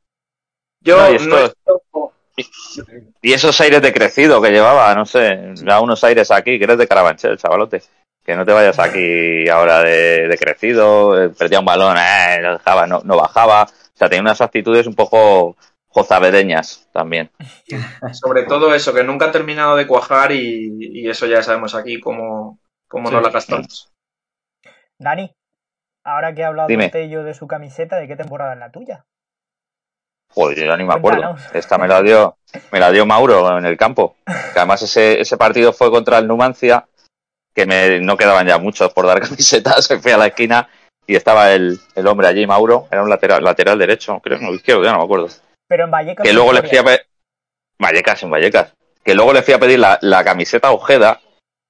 yo No, y esto- no estoy- Y esos aires de crecido que llevaba, no sé, da unos aires aquí, que eres de Carabanchel, chavalote. Que no te vayas aquí ahora de, de crecido, eh, perdía un balón, eh, lo dejaba, no, no bajaba. O sea, tenía unas actitudes un poco jozavedeñas también. sobre todo eso, que nunca ha terminado de cuajar y, y eso ya sabemos aquí cómo, cómo Sí. nos la gastamos. Dani, ahora que ha hablado Dime. Tello de su camiseta, ¿de qué temporada es la tuya? Joder, yo ya ni me acuerdo. Cuéntanos. Esta me la dio, me la dio Mauro en el campo. Que además ese, ese partido fue contra el Numancia, que me, no quedaban ya muchos por dar camisetas. Fui a la esquina y estaba el, el hombre allí, Mauro, era un lateral, lateral derecho, creo, no, izquierdo, ya no me acuerdo. Pero en Vallecas. que ¿qué luego le fui a pedir Vallecas en Vallecas que luego le fui a pedir la, la camiseta a Ojeda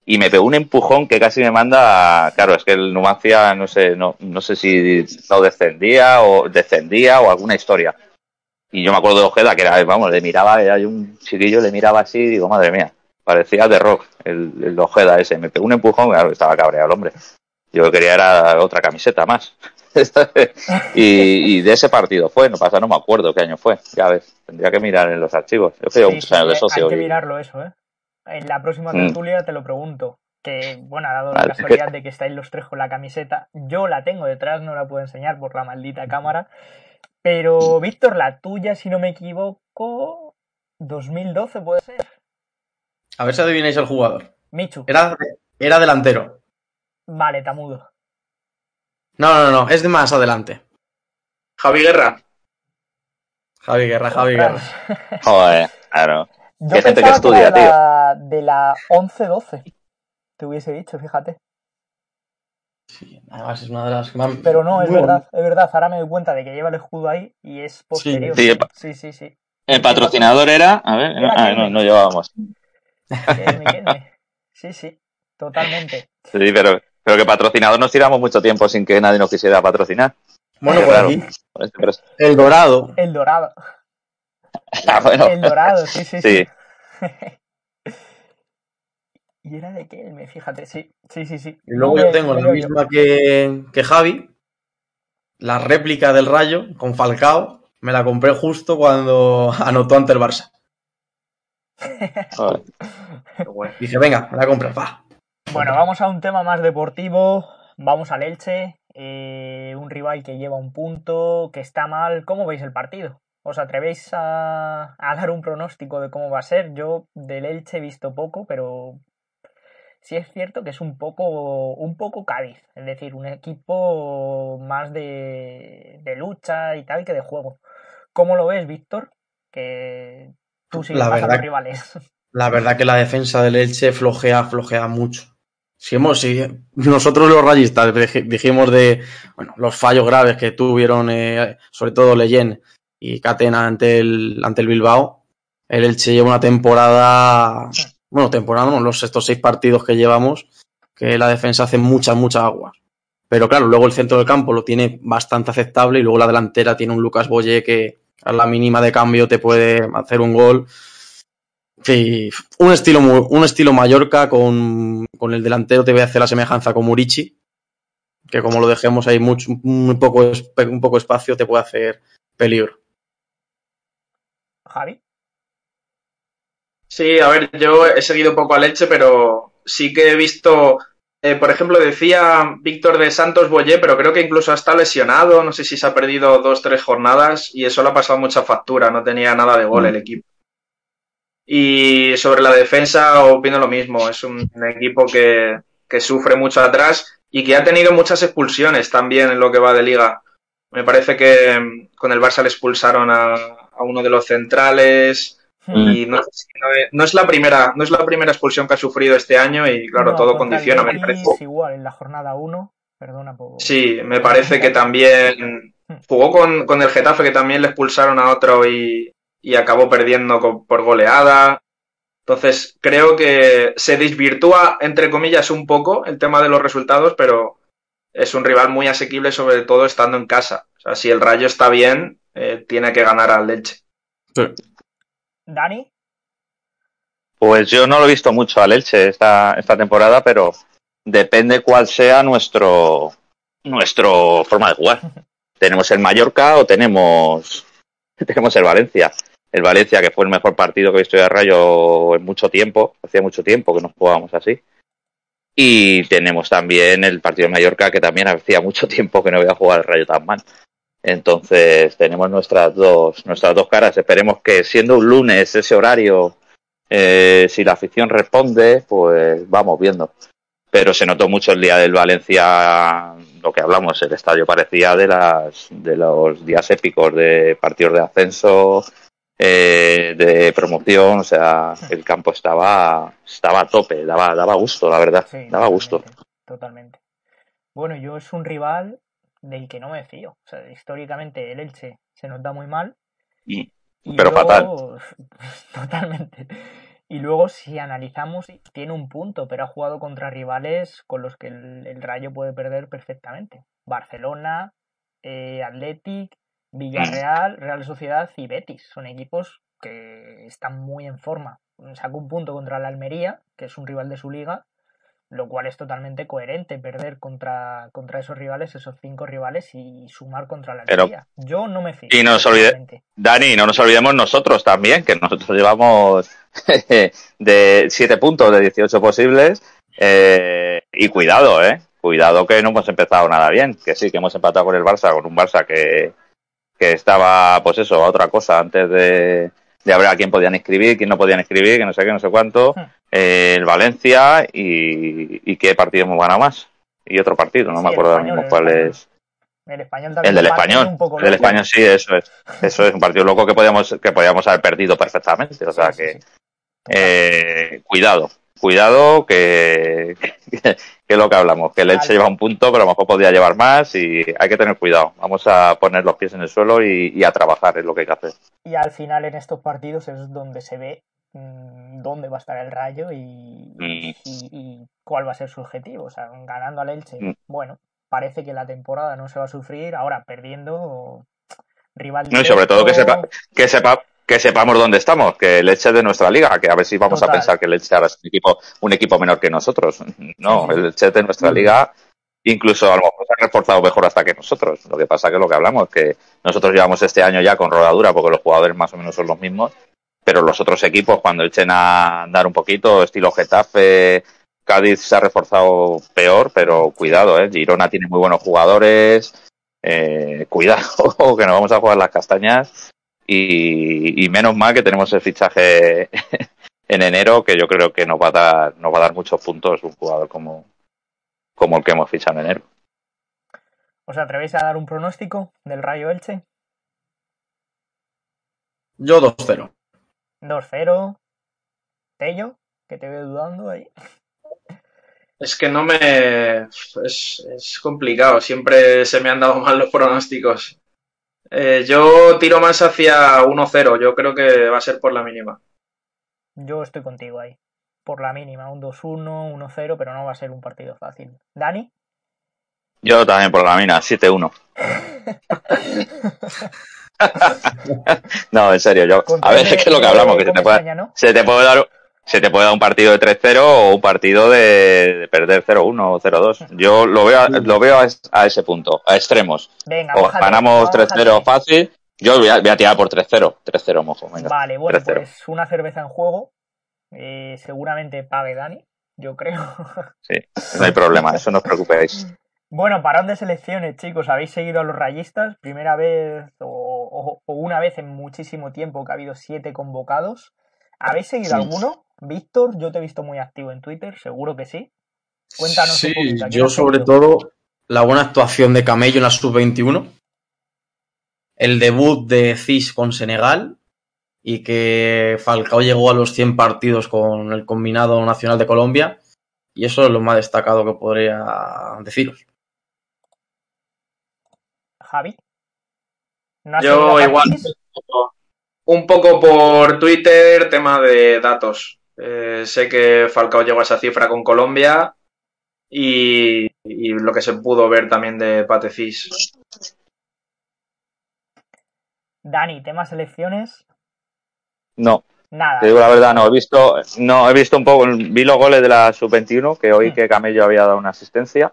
y me pegó un empujón que casi me manda claro es que el Numancia no sé no, no sé si no descendía o descendía o alguna historia y yo me acuerdo de Ojeda que era vamos le miraba era un chiquillo le miraba así y digo madre mía parecía de rock el, el Ojeda ese me pegó un empujón claro estaba cabreado el hombre yo lo que quería era otra camiseta más y, y de ese partido fue, no pasa, no me acuerdo qué año fue, ya ves, tendría que mirar en los archivos. Yo Sí, muchos sí, años de socio. Hay que y- mirarlo eso, ¿eh? En la próxima Mm. tertulia te lo pregunto. Que, bueno, ha dado Vale. la casualidad de que estáis los tres con la camiseta. Yo la tengo detrás, no la puedo enseñar por la maldita cámara. Pero, Víctor, la tuya, si no me equivoco, 2012 puede ser. A ver si adivináis el jugador. Michu. Era, era delantero. Vale, Tamudo. No, no, no, es de más adelante. Javi Guerra, Javi Guerra, Javi Guerra. Joder, claro. Yo Hay gente que pensaba estudia, era de la, de la 11-12. Te hubiese dicho, fíjate. Sí, además es una de las que más... Pero no, es verdad, es verdad. Ahora me doy cuenta de que lleva el escudo ahí y es posterior. Sí, sí, sí. sí. El patrocinador era, a ver, no, Era ah, no, llevábamos. Sí, sí, totalmente. Sí, pero, pero que patrocinador nos tiramos mucho tiempo sin que nadie nos quisiera patrocinar. Bueno, por aquí, el Dorado. El dorado. Ah, bueno. El dorado, sí, sí, sí. Sí. y era de Kelme, fíjate, sí, sí, sí, sí. Y luego No yo tengo la misma que, que Javi, la réplica del Rayo con Falcao. Me la compré justo cuando anotó ante el Barça. Dije, venga, me la compré, va. Bueno, vamos a un tema más deportivo. Vamos al Elche, eh, un rival que lleva un punto, que está mal. ¿Cómo veis el partido? ¿Os atrevéis a, a dar un pronóstico de cómo va a ser? Yo del Elche he visto poco, pero sí es cierto que es un poco, un poco Cádiz, es decir, un equipo más de, de lucha y tal que de juego. ¿Cómo lo ves, Víctor? Que tú sigues La más a los rivales. La verdad que la defensa del Elche flojea, flojea mucho. Si hemos, si nosotros los rayistas dij- dijimos de bueno, los fallos graves que tuvieron, eh, sobre todo Leyen y Catena ante el, ante el Bilbao, el Elche lleva una temporada, bueno, temporada, los, estos seis partidos que llevamos, que la defensa hace muchas, muchas aguas. Pero claro, luego el centro del campo lo tiene bastante aceptable y luego la delantera tiene un Lucas Boye que a la mínima de cambio te puede hacer un gol. Un estilo, un estilo Mallorca con, con el delantero te voy a hacer la semejanza con Murici, que como lo dejemos ahí mucho, muy poco, un poco espacio te puede hacer peligro. Javi. Sí, a ver, yo he seguido poco a Leche, pero sí que he visto, eh, por ejemplo, decía Víctor de Santos Boyé, pero creo que incluso ha estado lesionado, no sé si se ha perdido dos, tres jornadas y eso le ha pasado mucha factura, no tenía nada de gol el equipo. Y sobre la defensa opino lo mismo, es un equipo que, que sufre mucho atrás y que ha tenido muchas expulsiones también en lo que va de liga. Me parece que mm, con el Barça le expulsaron a, a uno de los centrales y no, no, es la primera no es la primera expulsión que ha sufrido este año y claro, No, todo condiciona. Me parece. igual, en la jornada 1, perdona por... Sí, me parece que también jugó con, con el Getafe que también le expulsaron a otro y, y acabó perdiendo con- por goleada. Entonces, creo que se desvirtúa, entre comillas, un poco el tema de los resultados, pero es un rival muy asequible, sobre todo estando en casa. O sea, si el Rayo está bien, eh, tiene que ganar al Leche. Dani, Pues yo no lo he visto mucho al Elche esta, esta temporada, pero depende cuál sea nuestro nuestro forma de jugar. Tenemos el Mallorca o tenemos tenemos el Valencia. El Valencia, que fue el mejor partido que he visto de Rayo en mucho tiempo, hacía mucho tiempo que no jugábamos así. Y tenemos también el partido de Mallorca, que también hacía mucho tiempo que no voy a jugar el Rayo tan mal. Entonces tenemos nuestras dos, nuestras dos caras. Esperemos que siendo un lunes ese horario, eh, si la afición responde, pues vamos viendo. Pero se notó mucho el día del Valencia, lo que hablamos, el estadio parecía de las de los días épicos de partidos de ascenso, eh, de promoción, o sea, el campo estaba estaba a tope, daba daba gusto, la verdad, sí, daba gusto. totalmente, Totalmente. Bueno, yo es un rival del que no me fío. O sea, históricamente el Elche se nos da muy mal. Y- Y Pero luego, Totalmente. Y luego, si analizamos, tiene un punto, pero ha jugado contra rivales con los que el, el Rayo puede perder perfectamente. Barcelona, eh, Athletic, Villarreal, Real Sociedad y Betis. Son equipos que están muy en forma. Sacó un punto contra la Almería, que es un rival de su liga, lo cual es totalmente coherente perder contra, contra esos rivales, esos cinco rivales, y sumar contra la Almería. Yo no me fío. Y no os olvide-. Dani, no nos olvidemos nosotros también, que nosotros llevamos de 7 puntos de 18 posibles. eh, y cuidado, ¿eh? Cuidado que no hemos empezado nada bien. Que sí, que hemos empatado con el Barça, con un Barça que, que estaba, pues eso, a otra cosa antes de, de ver a quién podían inscribir, quién no podían inscribir, que no sé qué, no sé cuánto. Hmm. El Valencia y, y qué partido hemos ganado más. Y otro partido, no Sí, me acuerdo ahora mismo cuál español. es. El español también El del español. un poco El del español sí, eso es. Eso es un partido loco que podíamos, que podíamos haber perdido perfectamente. O sea que, eh, cuidado, cuidado que, que, que es lo que hablamos, que el Elche lleva un punto, pero a lo mejor podría llevar más y hay que tener cuidado. Vamos a poner los pies en el suelo y, y a trabajar, es lo que hay que hacer. Y al final en estos partidos es donde se ve dónde va a estar el Rayo y, Mm. y, y cuál va a ser su objetivo. O sea, ganando al Elche, Mm. bueno, parece que la temporada no se va a sufrir. Ahora perdiendo, rival No, y sobre todo que sepa, que sepa, que sepamos dónde estamos, que el Elche de nuestra liga, que a ver si vamos Total. a pensar que el Elche ahora es un equipo, un equipo menor que nosotros. No, el Elche de nuestra liga, incluso a lo mejor se ha reforzado mejor hasta que nosotros. Lo que pasa que lo que hablamos, que nosotros llevamos este año ya con rodadura, porque los jugadores más o menos son los mismos, pero los otros equipos, cuando echen a andar un poquito, estilo Getafe, Cádiz se ha reforzado peor, pero cuidado, ¿eh? Girona tiene muy buenos jugadores, eh, cuidado, que nos vamos a jugar las castañas y, y menos mal que tenemos el fichaje en enero, que yo creo que nos va a dar, nos va a dar muchos puntos un jugador como, como el que hemos fichado en enero. ¿Os atrevéis a dar un pronóstico del Rayo Elche? Yo 2-0. 2-0. Tello, que te veo dudando ahí. Es que no me. Es, es complicado. Siempre se me han dado mal los pronósticos. Eh, yo tiro más hacia 1-0. Yo creo que va a ser por la mínima. Yo estoy contigo ahí. Por la mínima, un 2-1, 1-0, pero no va a ser un partido fácil. ¿Dani? Yo también por la mina, 7-1. no, en serio, yo. A ver, es que es lo que hablamos, que se te puede, España, ¿no? se te puede dar se te puede dar un partido de 3-0 o un partido de, de perder 0-1 o 0-2. Yo lo veo, a- lo veo a, a ese punto, a extremos. Venga, O mójate, ganamos mójate. 3-0 fácil Yo voy a, voy a tirar por 3-0. 3-0, mojo. Venga. Vale, bueno, 3-0. pues una cerveza en juego. Eh, seguramente pague Dani, yo creo. Sí, no hay problema, eso no os preocupéis. Bueno, parón de selecciones, chicos. ¿Habéis seguido a los rayistas? Primera vez o, o- o una vez en muchísimo tiempo que ha habido siete convocados. ¿Habéis seguido Sí. alguno? Víctor, yo te he visto muy activo en Twitter, seguro que sí. Cuéntanos sí, un poquito. ¿a quién yo sobre seguido? todo la buena actuación de Camello en la sub-21, el debut de Cis con Senegal y que Falcao llegó a los 100 partidos con el combinado nacional de Colombia y eso es lo más destacado que podría deciros. Javi. ¿No has Yo igual, un poco por Twitter, tema de datos. Eh, sé que Falcao llegó a esa cifra con Colombia y, y lo que se pudo ver también de Patecis. Dani, tema selecciones. No, Nada. te digo la verdad, no. He visto, no, he visto un poco, vi los goles de la sub-21, que oí Mm. que Camello había dado una asistencia,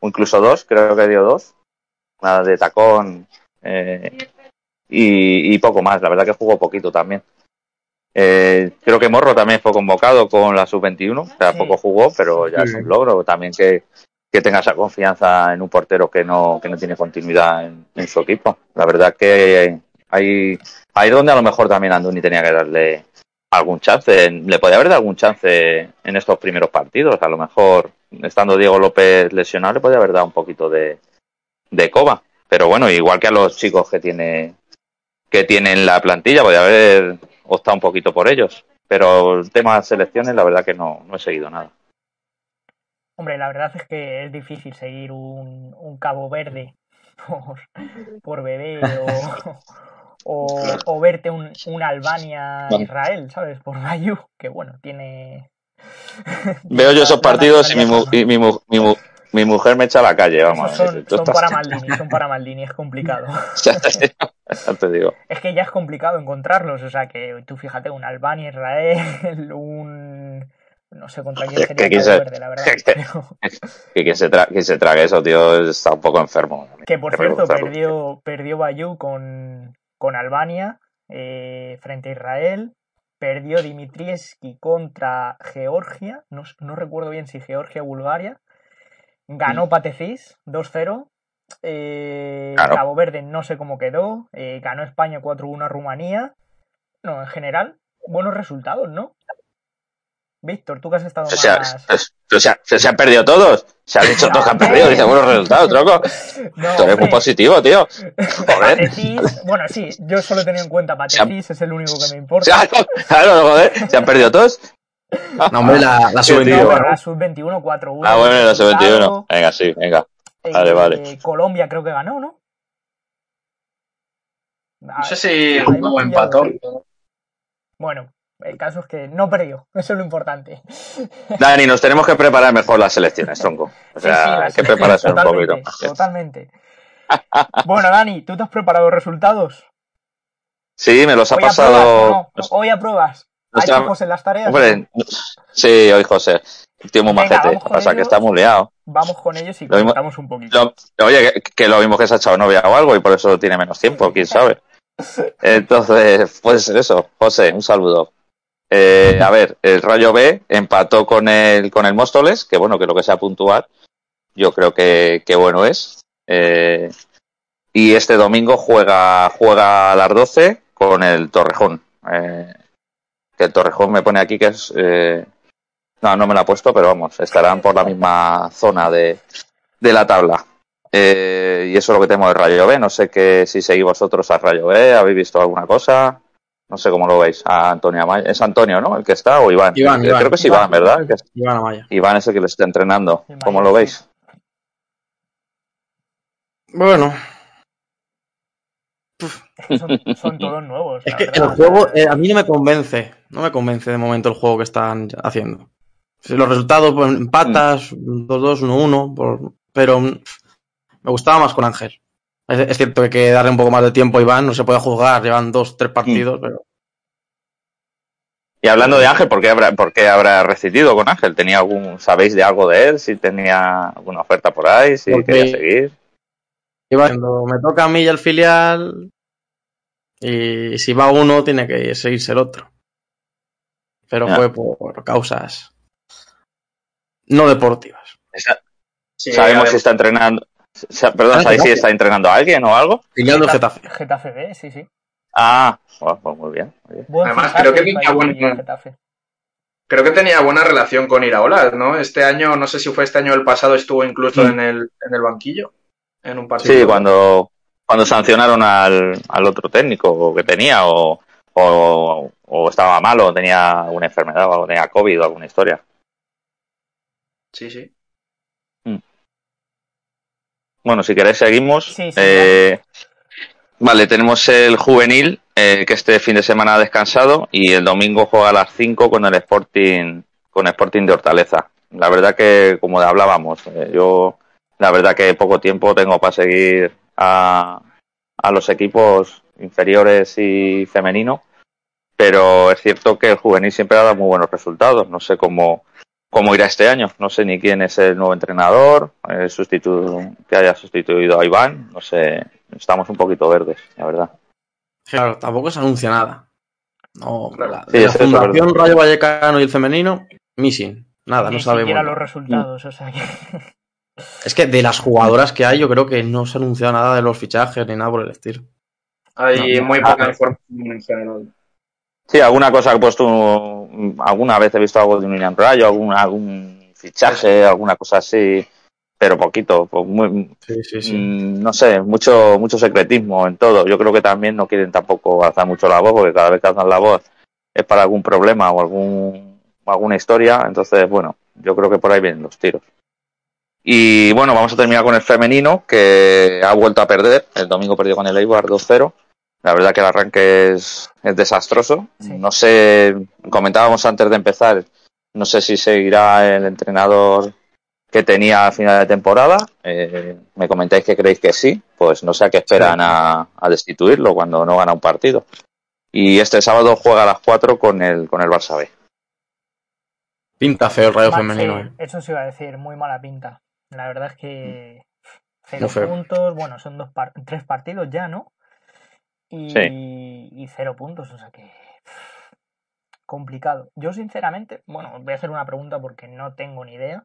o incluso dos, creo que dio dos. Nada de tacón eh, y, y poco más. La verdad que jugó poquito también. Eh, creo que Morro también fue convocado con la sub-21, o sea, poco jugó, pero ya es un logro también que, que tenga esa confianza en un portero que no, que no tiene continuidad en, en su equipo. La verdad que hay, ahí donde a lo mejor también Anduni tenía que darle algún chance, le podía haber dado algún chance en estos primeros partidos, a lo mejor estando Diego López lesionado le podía haber dado un poquito de, de coba, pero bueno, igual que a los chicos que tiene que tienen la plantilla, podía haber optado un poquito por ellos, pero el tema de selecciones la verdad que no, no he seguido nada. Hombre, la verdad es que es difícil seguir un, un Cabo Verde por, por bebé o, o, o verte un, un Albania-Israel, ¿sabes? Por Bayu, que bueno, tiene... Veo yo esos partidos y mi, y mi, mu- mi, mu- mi mujer me echa a la calle, vamos. Son, Tú son estás- para Maldini, son para Maldini, es complicado. ya te digo, ya te digo. Es que ya es complicado encontrarlos, o sea que tú fíjate, un Albania, Israel, un... No sé contra quién sería que quise- Verde, la verdad. que- pero- Que se, tra- quien se trague eso, tío, está un poco enfermo. Que por cierto, perdió, perdió Bayou con, con Albania eh, frente a Israel. Perdió Dimitrieski contra Georgia. No, no recuerdo bien si Georgia o Bulgaria. Ganó Patecis 2-0. Eh, Claro. Cabo Verde no sé cómo quedó. Eh, ganó España 4-1 a Rumanía. No, en general, buenos resultados, ¿no? Víctor, tú que has estado O sea, más. es- o sea, se, se han perdido todos. Se han dicho todos que han perdido. Dice, buenos resultados, troco. No, Tú eres muy positivo, tío. Joder. Patecis, bueno, sí, yo solo he tenido en cuenta Patecis, es el único que me importa. claro, joder, se han perdido todos. No, hombre, la, la Qué sub-21 tío. No, pero ganó. la sub-21 4-1. Ah, bueno, la sub-21. resultado. Venga, sí, venga. Eh, Vale, vale. Colombia creo que ganó, ¿no? No sé Ah, si jugó has empató. Bueno, el caso es que no perdió, eso es lo importante. Dani, nos tenemos que preparar mejor las selecciones, tronco. O Sí, sí, sea, hay que prepararse un poquito. Totalmente. Bueno, Dani, ¿tú te has preparado resultados? Sí, me los ha Hoy apruebas, pasado. ¿o no? Hoy apruebas. ¿Ha Nuestra- hecho José las tareas? Hombre, sí, hoy José. Un tío muy Venga, majete. con Pasa que está muy liado. Vamos con ellos y Lo mismo- comentamos un poquito. Lo- oye, que, que lo mismo que se ha echado novia o algo y por eso tiene menos tiempo, quién sabe. Entonces, puede ser eso. José, un saludo. Eh, a ver, el Rayo B empató con el, con el Móstoles, que bueno, que lo que sea puntuar, yo creo que, que bueno es. Eh, y este domingo juega, juega a las 12 con el Torrejón. Eh, que el Torrejón me pone aquí que es. eh, no, no me lo ha puesto, pero vamos, estarán por la misma zona de, de la tabla. Eh, y eso es lo que tenemos de Rayo B. No sé que si seguís vosotros a Rayo B, habéis visto alguna cosa. No sé cómo lo veis. A Antonio Amaya. ¿Es Antonio, no? El que está o Iván. Iván, Creo Iván. que es Iván, Iván. ¿verdad? Que es- Iván Amaya. Iván es el que lo está entrenando. Iván, ¿Cómo lo veis? Bueno, son, son todos nuevos. es que verdad. el juego eh, a mí no me convence. No me convence de momento el juego que están haciendo. Los resultados, pues, empatas, 2-2, 1-1, por- pero mm, me gustaba más con Ángel. Es, es cierto que hay que darle un poco más de tiempo a Iván, no se puede jugar, llevan dos, tres partidos, pero Y hablando de Ángel, ¿por qué habrá, por qué habrá resistido con Ángel? ¿Tenía algún, sabéis de algo de él? Si tenía alguna oferta por ahí, si Porque- quería seguir. Iván, cuando me toca a mí y al filial, Y si va uno, tiene que seguirse el otro. Pero Ya. fue por causas no deportivas. Esa- Sí, ¿Sabemos si está entrenando? Perdón, Ah, ¿sabéis si está entrenando a alguien o algo? Filial del Getafe. Getafe B, sí, sí. Ah, bueno, pues muy bien. muy bien. Buen Además, creo que tenía Bayern buen- Getafe. Creo que tenía buena relación con Iraola, ¿no? Este año, no sé si fue este año o el pasado, estuvo incluso Sí. en, el, en el banquillo, en un partido. Sí, cuando, cuando sancionaron al, al otro técnico que tenía o, o, o estaba malo, o tenía una enfermedad o tenía COVID o alguna historia. Sí, sí. Bueno, si queréis seguimos. Sí, sí, Eh, vale, tenemos el juvenil eh, que este fin de semana ha descansado y el domingo juega a las 5 con el Sporting con Sporting de Hortaleza. La verdad que, como hablábamos, eh, yo la verdad que poco tiempo tengo para seguir a, a los equipos inferiores y femenino, pero es cierto que el juvenil siempre ha dado muy buenos resultados. No sé cómo, cómo irá este año. No sé ni quién es el nuevo entrenador, el sustitu- que haya sustituido a Iván. No sé, estamos un poquito verdes, la verdad. Claro, tampoco se anuncia nada. No, Claro. la, Sí, de la Fundación. Rayo Vallecano y el femenino, missing. Nada, Ni no sabemos. siquiera nada. los resultados, o sea que... Es que de las jugadoras que hay, yo creo que no se ha anunciado nada de los fichajes ni nada por el estilo. Hay No, muy Ah. poca información en general. Sí, alguna cosa que he puesto, alguna vez he visto algo de un Unión Rayo, algún, algún fichaje, alguna cosa así, pero poquito, pues muy, Sí, sí, sí. Mm, no sé, mucho, mucho secretismo en todo. Yo creo que también no quieren tampoco alzar mucho la voz, porque cada vez que alzan la voz es para algún problema o algún, o alguna historia. Entonces, bueno, yo creo que por ahí vienen los tiros. Y bueno, vamos a terminar con el femenino, que ha vuelto a perder. El domingo perdió con el Eibar 2-0. La verdad que el arranque es, es desastroso. Sí. No sé, comentábamos antes de empezar, no sé si seguirá el entrenador que tenía a final de temporada. Eh, me comentáis que creéis que sí, pues no sé a qué esperan Sí. a, a destituirlo cuando no gana un partido. Y este sábado juega a las 4 con el, con el Barça B. Pinta feo el rayo femenino. sí, eh. eso se iba a decir, muy mala pinta. La verdad es que cero feo. puntos, bueno, son dos par- tres partidos ya, ¿no? Y, Sí. y cero puntos, o sea que complicado. Yo sinceramente, bueno, voy a hacer una pregunta porque no tengo ni idea.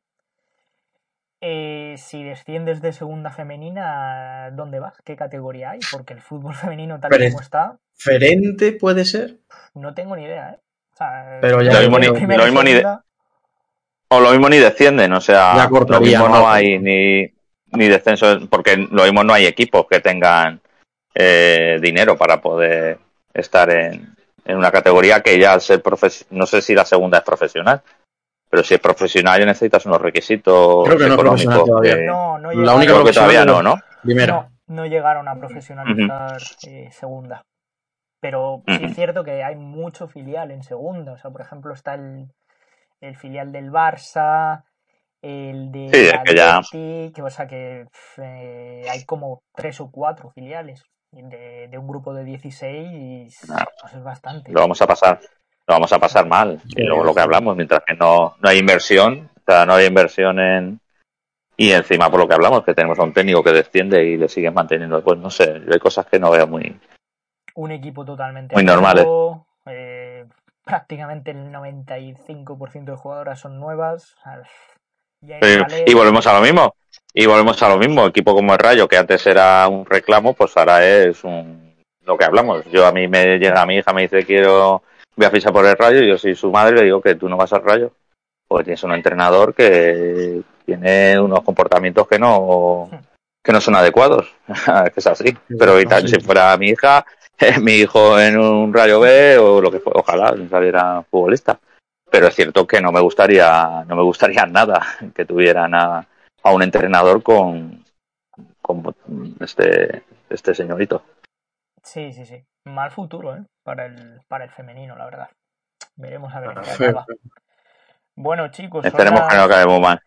Eh, si desciendes de segunda femenina, ¿dónde vas? ¿Qué categoría hay? Porque el fútbol femenino tal Pero- como está, Ferente puede ser. no tengo ni idea, ¿eh? O sea, Pero ya- Lo mismo ni- primera lo y mismo ni de- segunda, O lo mismo ni descienden, o sea, Ya lo mismo ¿no? no hay ni, ni descenso, porque lo mismo no hay equipos que tengan eh, dinero para poder estar en, en una categoría que ya al ser profesional, no sé si la segunda es profesional, pero si es profesional ya necesitas unos requisitos Creo que no es profesional económicos. todavía. que- no, no La llegaron- única creo que todavía no, ¿no? Primero. No, no llegaron a profesionalizar eh, segunda. Pero sí es cierto que hay mucho filial en segunda. O sea, por ejemplo, está el, el filial del Barça, el de Sí, es que ya- o sea que eh, hay como tres o cuatro filiales de, de un grupo de 16 Claro. pues es bastante. lo vamos a pasar lo vamos a pasar mal y luego lo que hablamos mientras que no, no hay inversión o sea no hay inversión en y encima por lo que hablamos que tenemos a un técnico que desciende y le siguen manteniendo pues no sé hay cosas que no veo muy Un equipo totalmente Muy normales. eh, prácticamente el 95% de jugadoras son nuevas. y volvemos a lo mismo y volvemos a lo mismo equipo como el Rayo que antes era un reclamo pues ahora es un lo que hablamos. Yo a mí me llega mi hija me dice quiero voy a fichar por el Rayo y yo soy su madre le digo que tú no vas al Rayo pues tienes un entrenador que tiene unos comportamientos que no que no son adecuados que es así. Pero si fuera mi hija mi hijo en un Rayo B o lo que fue ojalá saliera futbolista pero es cierto que no me gustaría no me gustaría nada que tuvieran a, a un entrenador con, con este este señorito Sí, sí, sí. Mal futuro, ¿eh? Para el, para el femenino, la verdad. Veremos a ver en qué acaba. Bueno, chicos, esperemos que no acabemos mal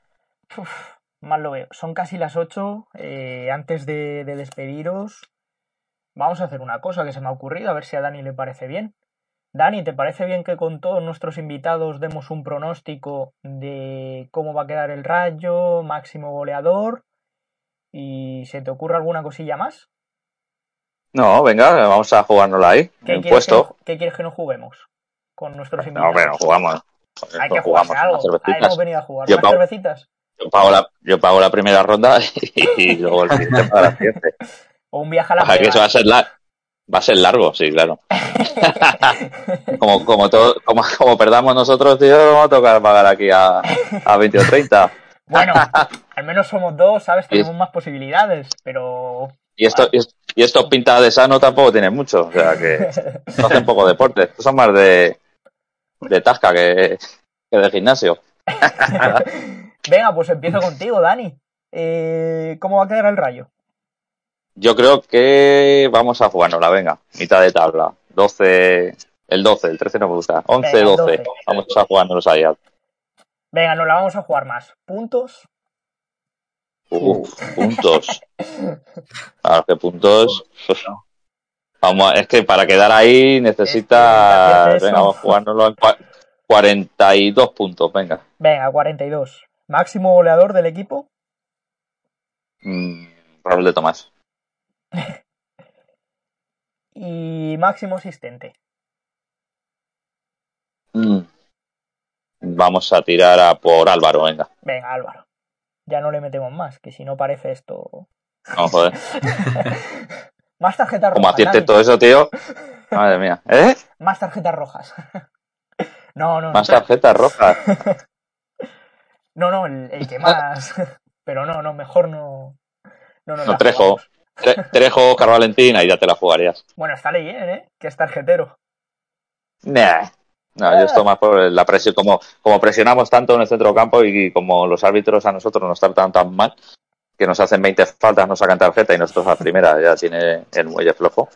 Uf, mal lo veo. Son casi las 8. eh, antes de, de despediros, vamos a hacer una cosa que se me ha ocurrido, a ver si a Dani le parece bien. Dani, ¿te parece bien que con todos nuestros invitados demos un pronóstico de cómo va a quedar el rayo, máximo goleador? ¿Y se te ocurre alguna cosilla más? No, venga, vamos a jugárnosla ahí. ¿Qué En quieres, que, puesto. no- ¿Qué quieres que nos juguemos? Con nuestros No, invitados. hombre, no jugamos. Hay No que jugamos algo. Ahí hemos venido a jugar. Yo ¿Unas pago- cervecitas? Yo pago la, yo pago la primera ronda y luego el siguiente para la siguiente. ¿O un viaje a la O sea, que eso va a ser la- va a ser largo, sí, claro. como, como todo, como, como perdamos nosotros, tío, vamos a tocar pagar aquí a, a 20 o 30. Bueno, al menos somos dos, ¿sabes? Y- Tenemos más posibilidades, pero... Y esto, y, y estos pintas de sano tampoco tienen mucho, o sea que no hacen poco deporte. Estos son más de, de tasca que, que de gimnasio. Venga, pues empiezo contigo, Dani. Eh, ¿Cómo va a quedar el rayo? Yo creo que vamos a jugárnosla, venga, mitad de tabla. 12, el 12, el 13 no me gusta. 11, Venga, el 12. 12. Vamos a jugárnoslos ahí. Venga, nos la vamos a jugar más. ¿Puntos? Uf, puntos. Claro, que puntos. Vamos, es que para quedar ahí necesita. Es que, Venga, vamos a jugárnoslo en cua- 42 puntos, venga. Venga, 42. ¿Máximo goleador del equipo? Mm, Raúl de Tomás. Y máximo asistente. Mm. Vamos a tirar a por Álvaro, venga. Venga, Álvaro. Ya no le metemos más, que si no parece esto... No, joder. Más tarjetas Como rojas. acierte Dani. todo eso, tío. Madre mía. ¿Eh? Más tarjetas rojas. no, no, Más no. tarjetas rojas. No, no, el, el que más. Pero no, no, mejor no. No, No, la Trejo. jugamos. Tre- Trejo, Oscar Valentín, ahí ya te la jugarías. Bueno, está bien, ¿eh? Que es tarjetero. Nah. No, yo esto más por la presión, como, como presionamos tanto en el centro campo y como los árbitros a nosotros nos tratan tan mal, que nos hacen 20 faltas, nos sacan tarjeta y nosotros a la primera ya tiene el muelle flojo,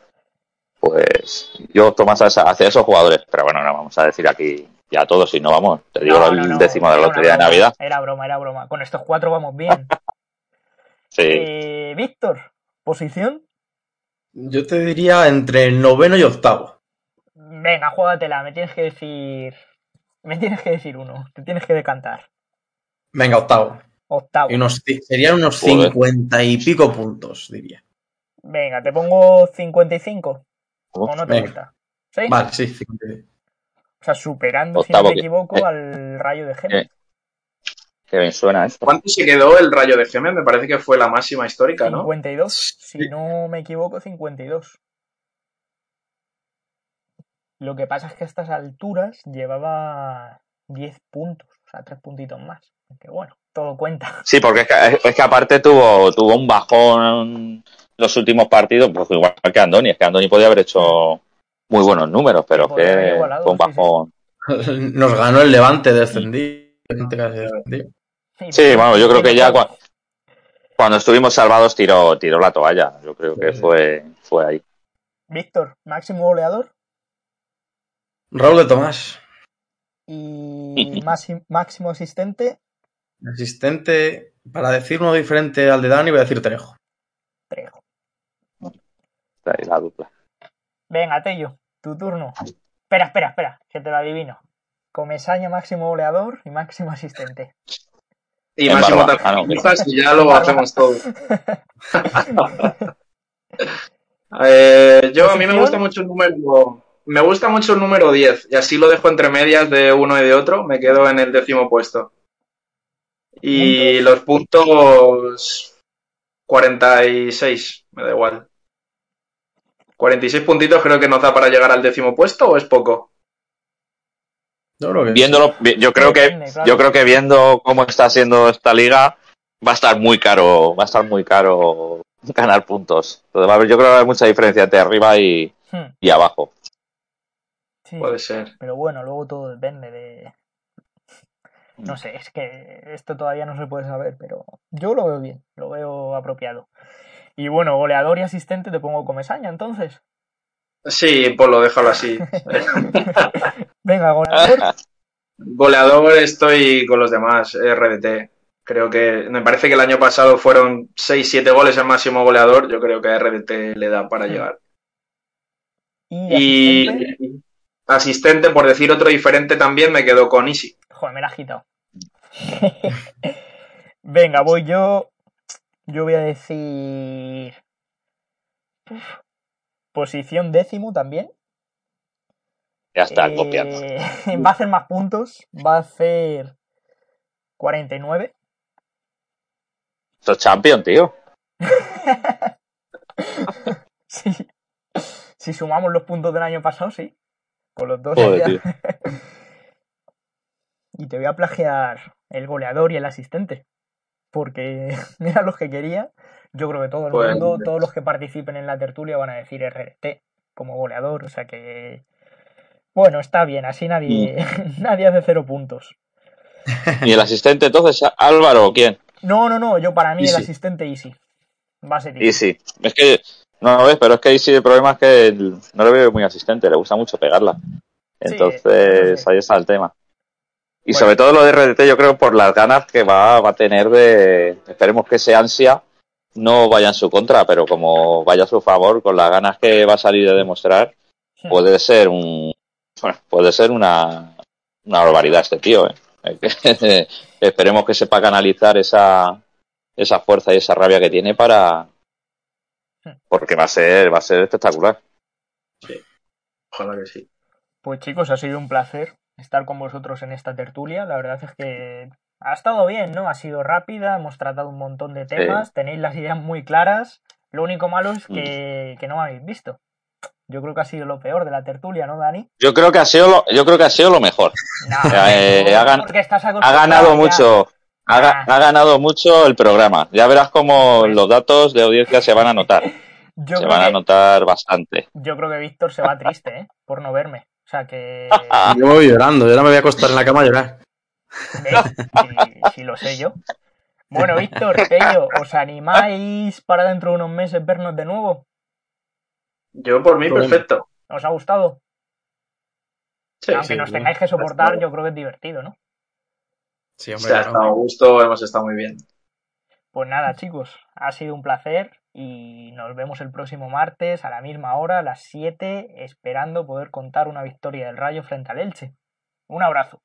pues yo opto más hacia esos jugadores. Pero bueno, no vamos a decir aquí ya todos, si no vamos, te digo No, el no, no, décimo de la lotería de Navidad. Era broma, era broma. Con estos cuatro vamos bien. Sí. Eh, Víctor, posición. Yo te diría entre el noveno y octavo. Venga, juégatela. Me tienes que decir. Me tienes que decir uno. Te tienes que decantar. Venga, octavo. Octavo. Y unos, serían unos cincuenta y pico puntos, diría. Venga, te pongo 55. ¿O no te Venga. gusta? ¿Sí? Vale, sí, 50. O sea, superando, Octavo si no me equivoco, eh. al rayo de Géminis. Eh. Qué bien suena esto. ¿Cuánto se quedó el rayo de Gémez? Me parece que fue la máxima histórica, ¿no? 52, Sí. si no me equivoco, 52. Lo que pasa es que a estas alturas llevaba 10 puntos, o sea, 3 puntitos más. Que bueno, todo cuenta. Sí, porque es que, es que aparte tuvo, tuvo un bajón los últimos partidos, pues igual que Andoni. Es que Andoni podía haber hecho muy buenos números, pero es que fue un sí, sí. bajón. Nos ganó el Levante descendido. Sí, bueno, yo creo que ya cua- cuando estuvimos salvados tiró, tiró la toalla. Yo creo que fue, fue ahí. Víctor, máximo goleador Raúl de Tomás, y máximo, máximo asistente, asistente. Para decir uno diferente al de Dani, voy a decir Trejo. Trejo. Está ahí la dupla. Venga, Tello, tu turno. Espera, espera, espera, que te lo adivino. Comesaña, máximo goleador y máximo asistente. Y En máximo. Ah, no, tarjetas y ya lo hacemos todo. Eh, yo a mí me gusta mucho el número. Me gusta mucho el número 10 y así lo dejo entre medias de uno y de otro. Me quedo en el décimo puesto. Y los puntos 46, me da igual. 46 puntitos creo que nos da para llegar al décimo puesto o es poco. Yo creo que Viéndolo, vi- yo creo que, claro. yo creo que viendo cómo está siendo esta liga, va a estar muy caro, va a estar muy caro ganar puntos. Entonces, va a haber- yo creo que va a haber mucha diferencia entre arriba y, Hmm, y abajo. sí, Puede ser. pero bueno, luego todo depende de... No sé, es que esto todavía no se puede saber, pero yo lo veo bien, lo veo apropiado. Y bueno, goleador y asistente te pongo Comesaña, entonces. Sí, pues lo déjalo así. Venga, goleador. Goleador estoy con los demás, RDT. Creo que me parece que el año pasado fueron 6-7 goles el máximo goleador. Yo creo que RDT le da para llegar. Y asistente. Y asistente, por decir otro diferente también, me quedo con Easy. Joder, me la has quitado. Venga, voy yo. Yo voy a decir. Uf. Posición décimo también. Ya está, Eh, copiando. va a hacer más puntos. Va a hacer 49. Esto es champion, tío. Sí. Si sumamos los puntos del año pasado, sí. Con los dos. Joder, tío. y te voy a plagiar el goleador y el asistente. Porque mira los que quería. Yo creo que todo el Pues- mundo, todos los que participen en la tertulia van a decir RRT como goleador. O sea que. Bueno, está bien, así nadie, nadie hace cero puntos. ¿Y el asistente entonces, Álvaro o quién? No, no, no, yo para mí el Easy. asistente Easy. Va a ser Y Easy. sí, es que, no lo ves, pero es que Easy el problema es que el- no le veo muy asistente, le gusta mucho pegarla. Entonces, sí. ahí está el tema. Y Bueno. sobre todo lo de RDT, yo creo por las ganas que va, va a tener de. Esperemos que ese ansia no vaya en su contra, pero como vaya a su favor, con las ganas que va a salir de demostrar, puede ser un. Bueno, puede ser una, una barbaridad este tío, ¿eh? Esperemos que sepa canalizar esa, esa fuerza y esa rabia que tiene para. Porque va a ser, va a ser espectacular. Ojalá que sí. Pues chicos, ha sido un placer estar con vosotros en esta tertulia. La verdad es que ha estado bien, ¿no? Ha sido rápida, hemos tratado un montón de temas, tenéis las ideas muy claras. Lo único malo es que, que no me habéis visto. Yo creo que ha sido lo peor de la tertulia, ¿no, Dani? Yo creo que ha sido lo, yo creo que ha sido lo mejor. No, Eh, no, ha gan- porque estás Ha ganado ya. mucho. Ha, ga- ha ganado mucho el programa. Ya verás cómo los datos de audiencia se van a notar. Yo Se van a notar bastante. yo creo que Víctor se va triste, ¿eh? Por no verme. O sea que... Yo me voy llorando, yo ahora me voy a acostar en la cama a llorar. Si, si lo sé yo. Bueno, Víctor, Pello, ¿os animáis para dentro de unos meses vernos de nuevo? Yo por mí, Problema. perfecto. ¿Os ha gustado? Sí, Aunque sí. nos tengáis que soportar, yo creo que es divertido, ¿no? Sí, Se hombre, ha claro. estado a gusto, hemos estado muy bien. Pues nada, chicos, ha sido un placer y nos vemos el próximo martes a la misma hora, a las 7, esperando poder contar una victoria del Rayo frente al Elche. Un abrazo.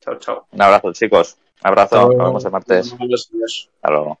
Chao, chao. Un abrazo, chicos. Un abrazo. Nos vemos el martes. Hasta luego.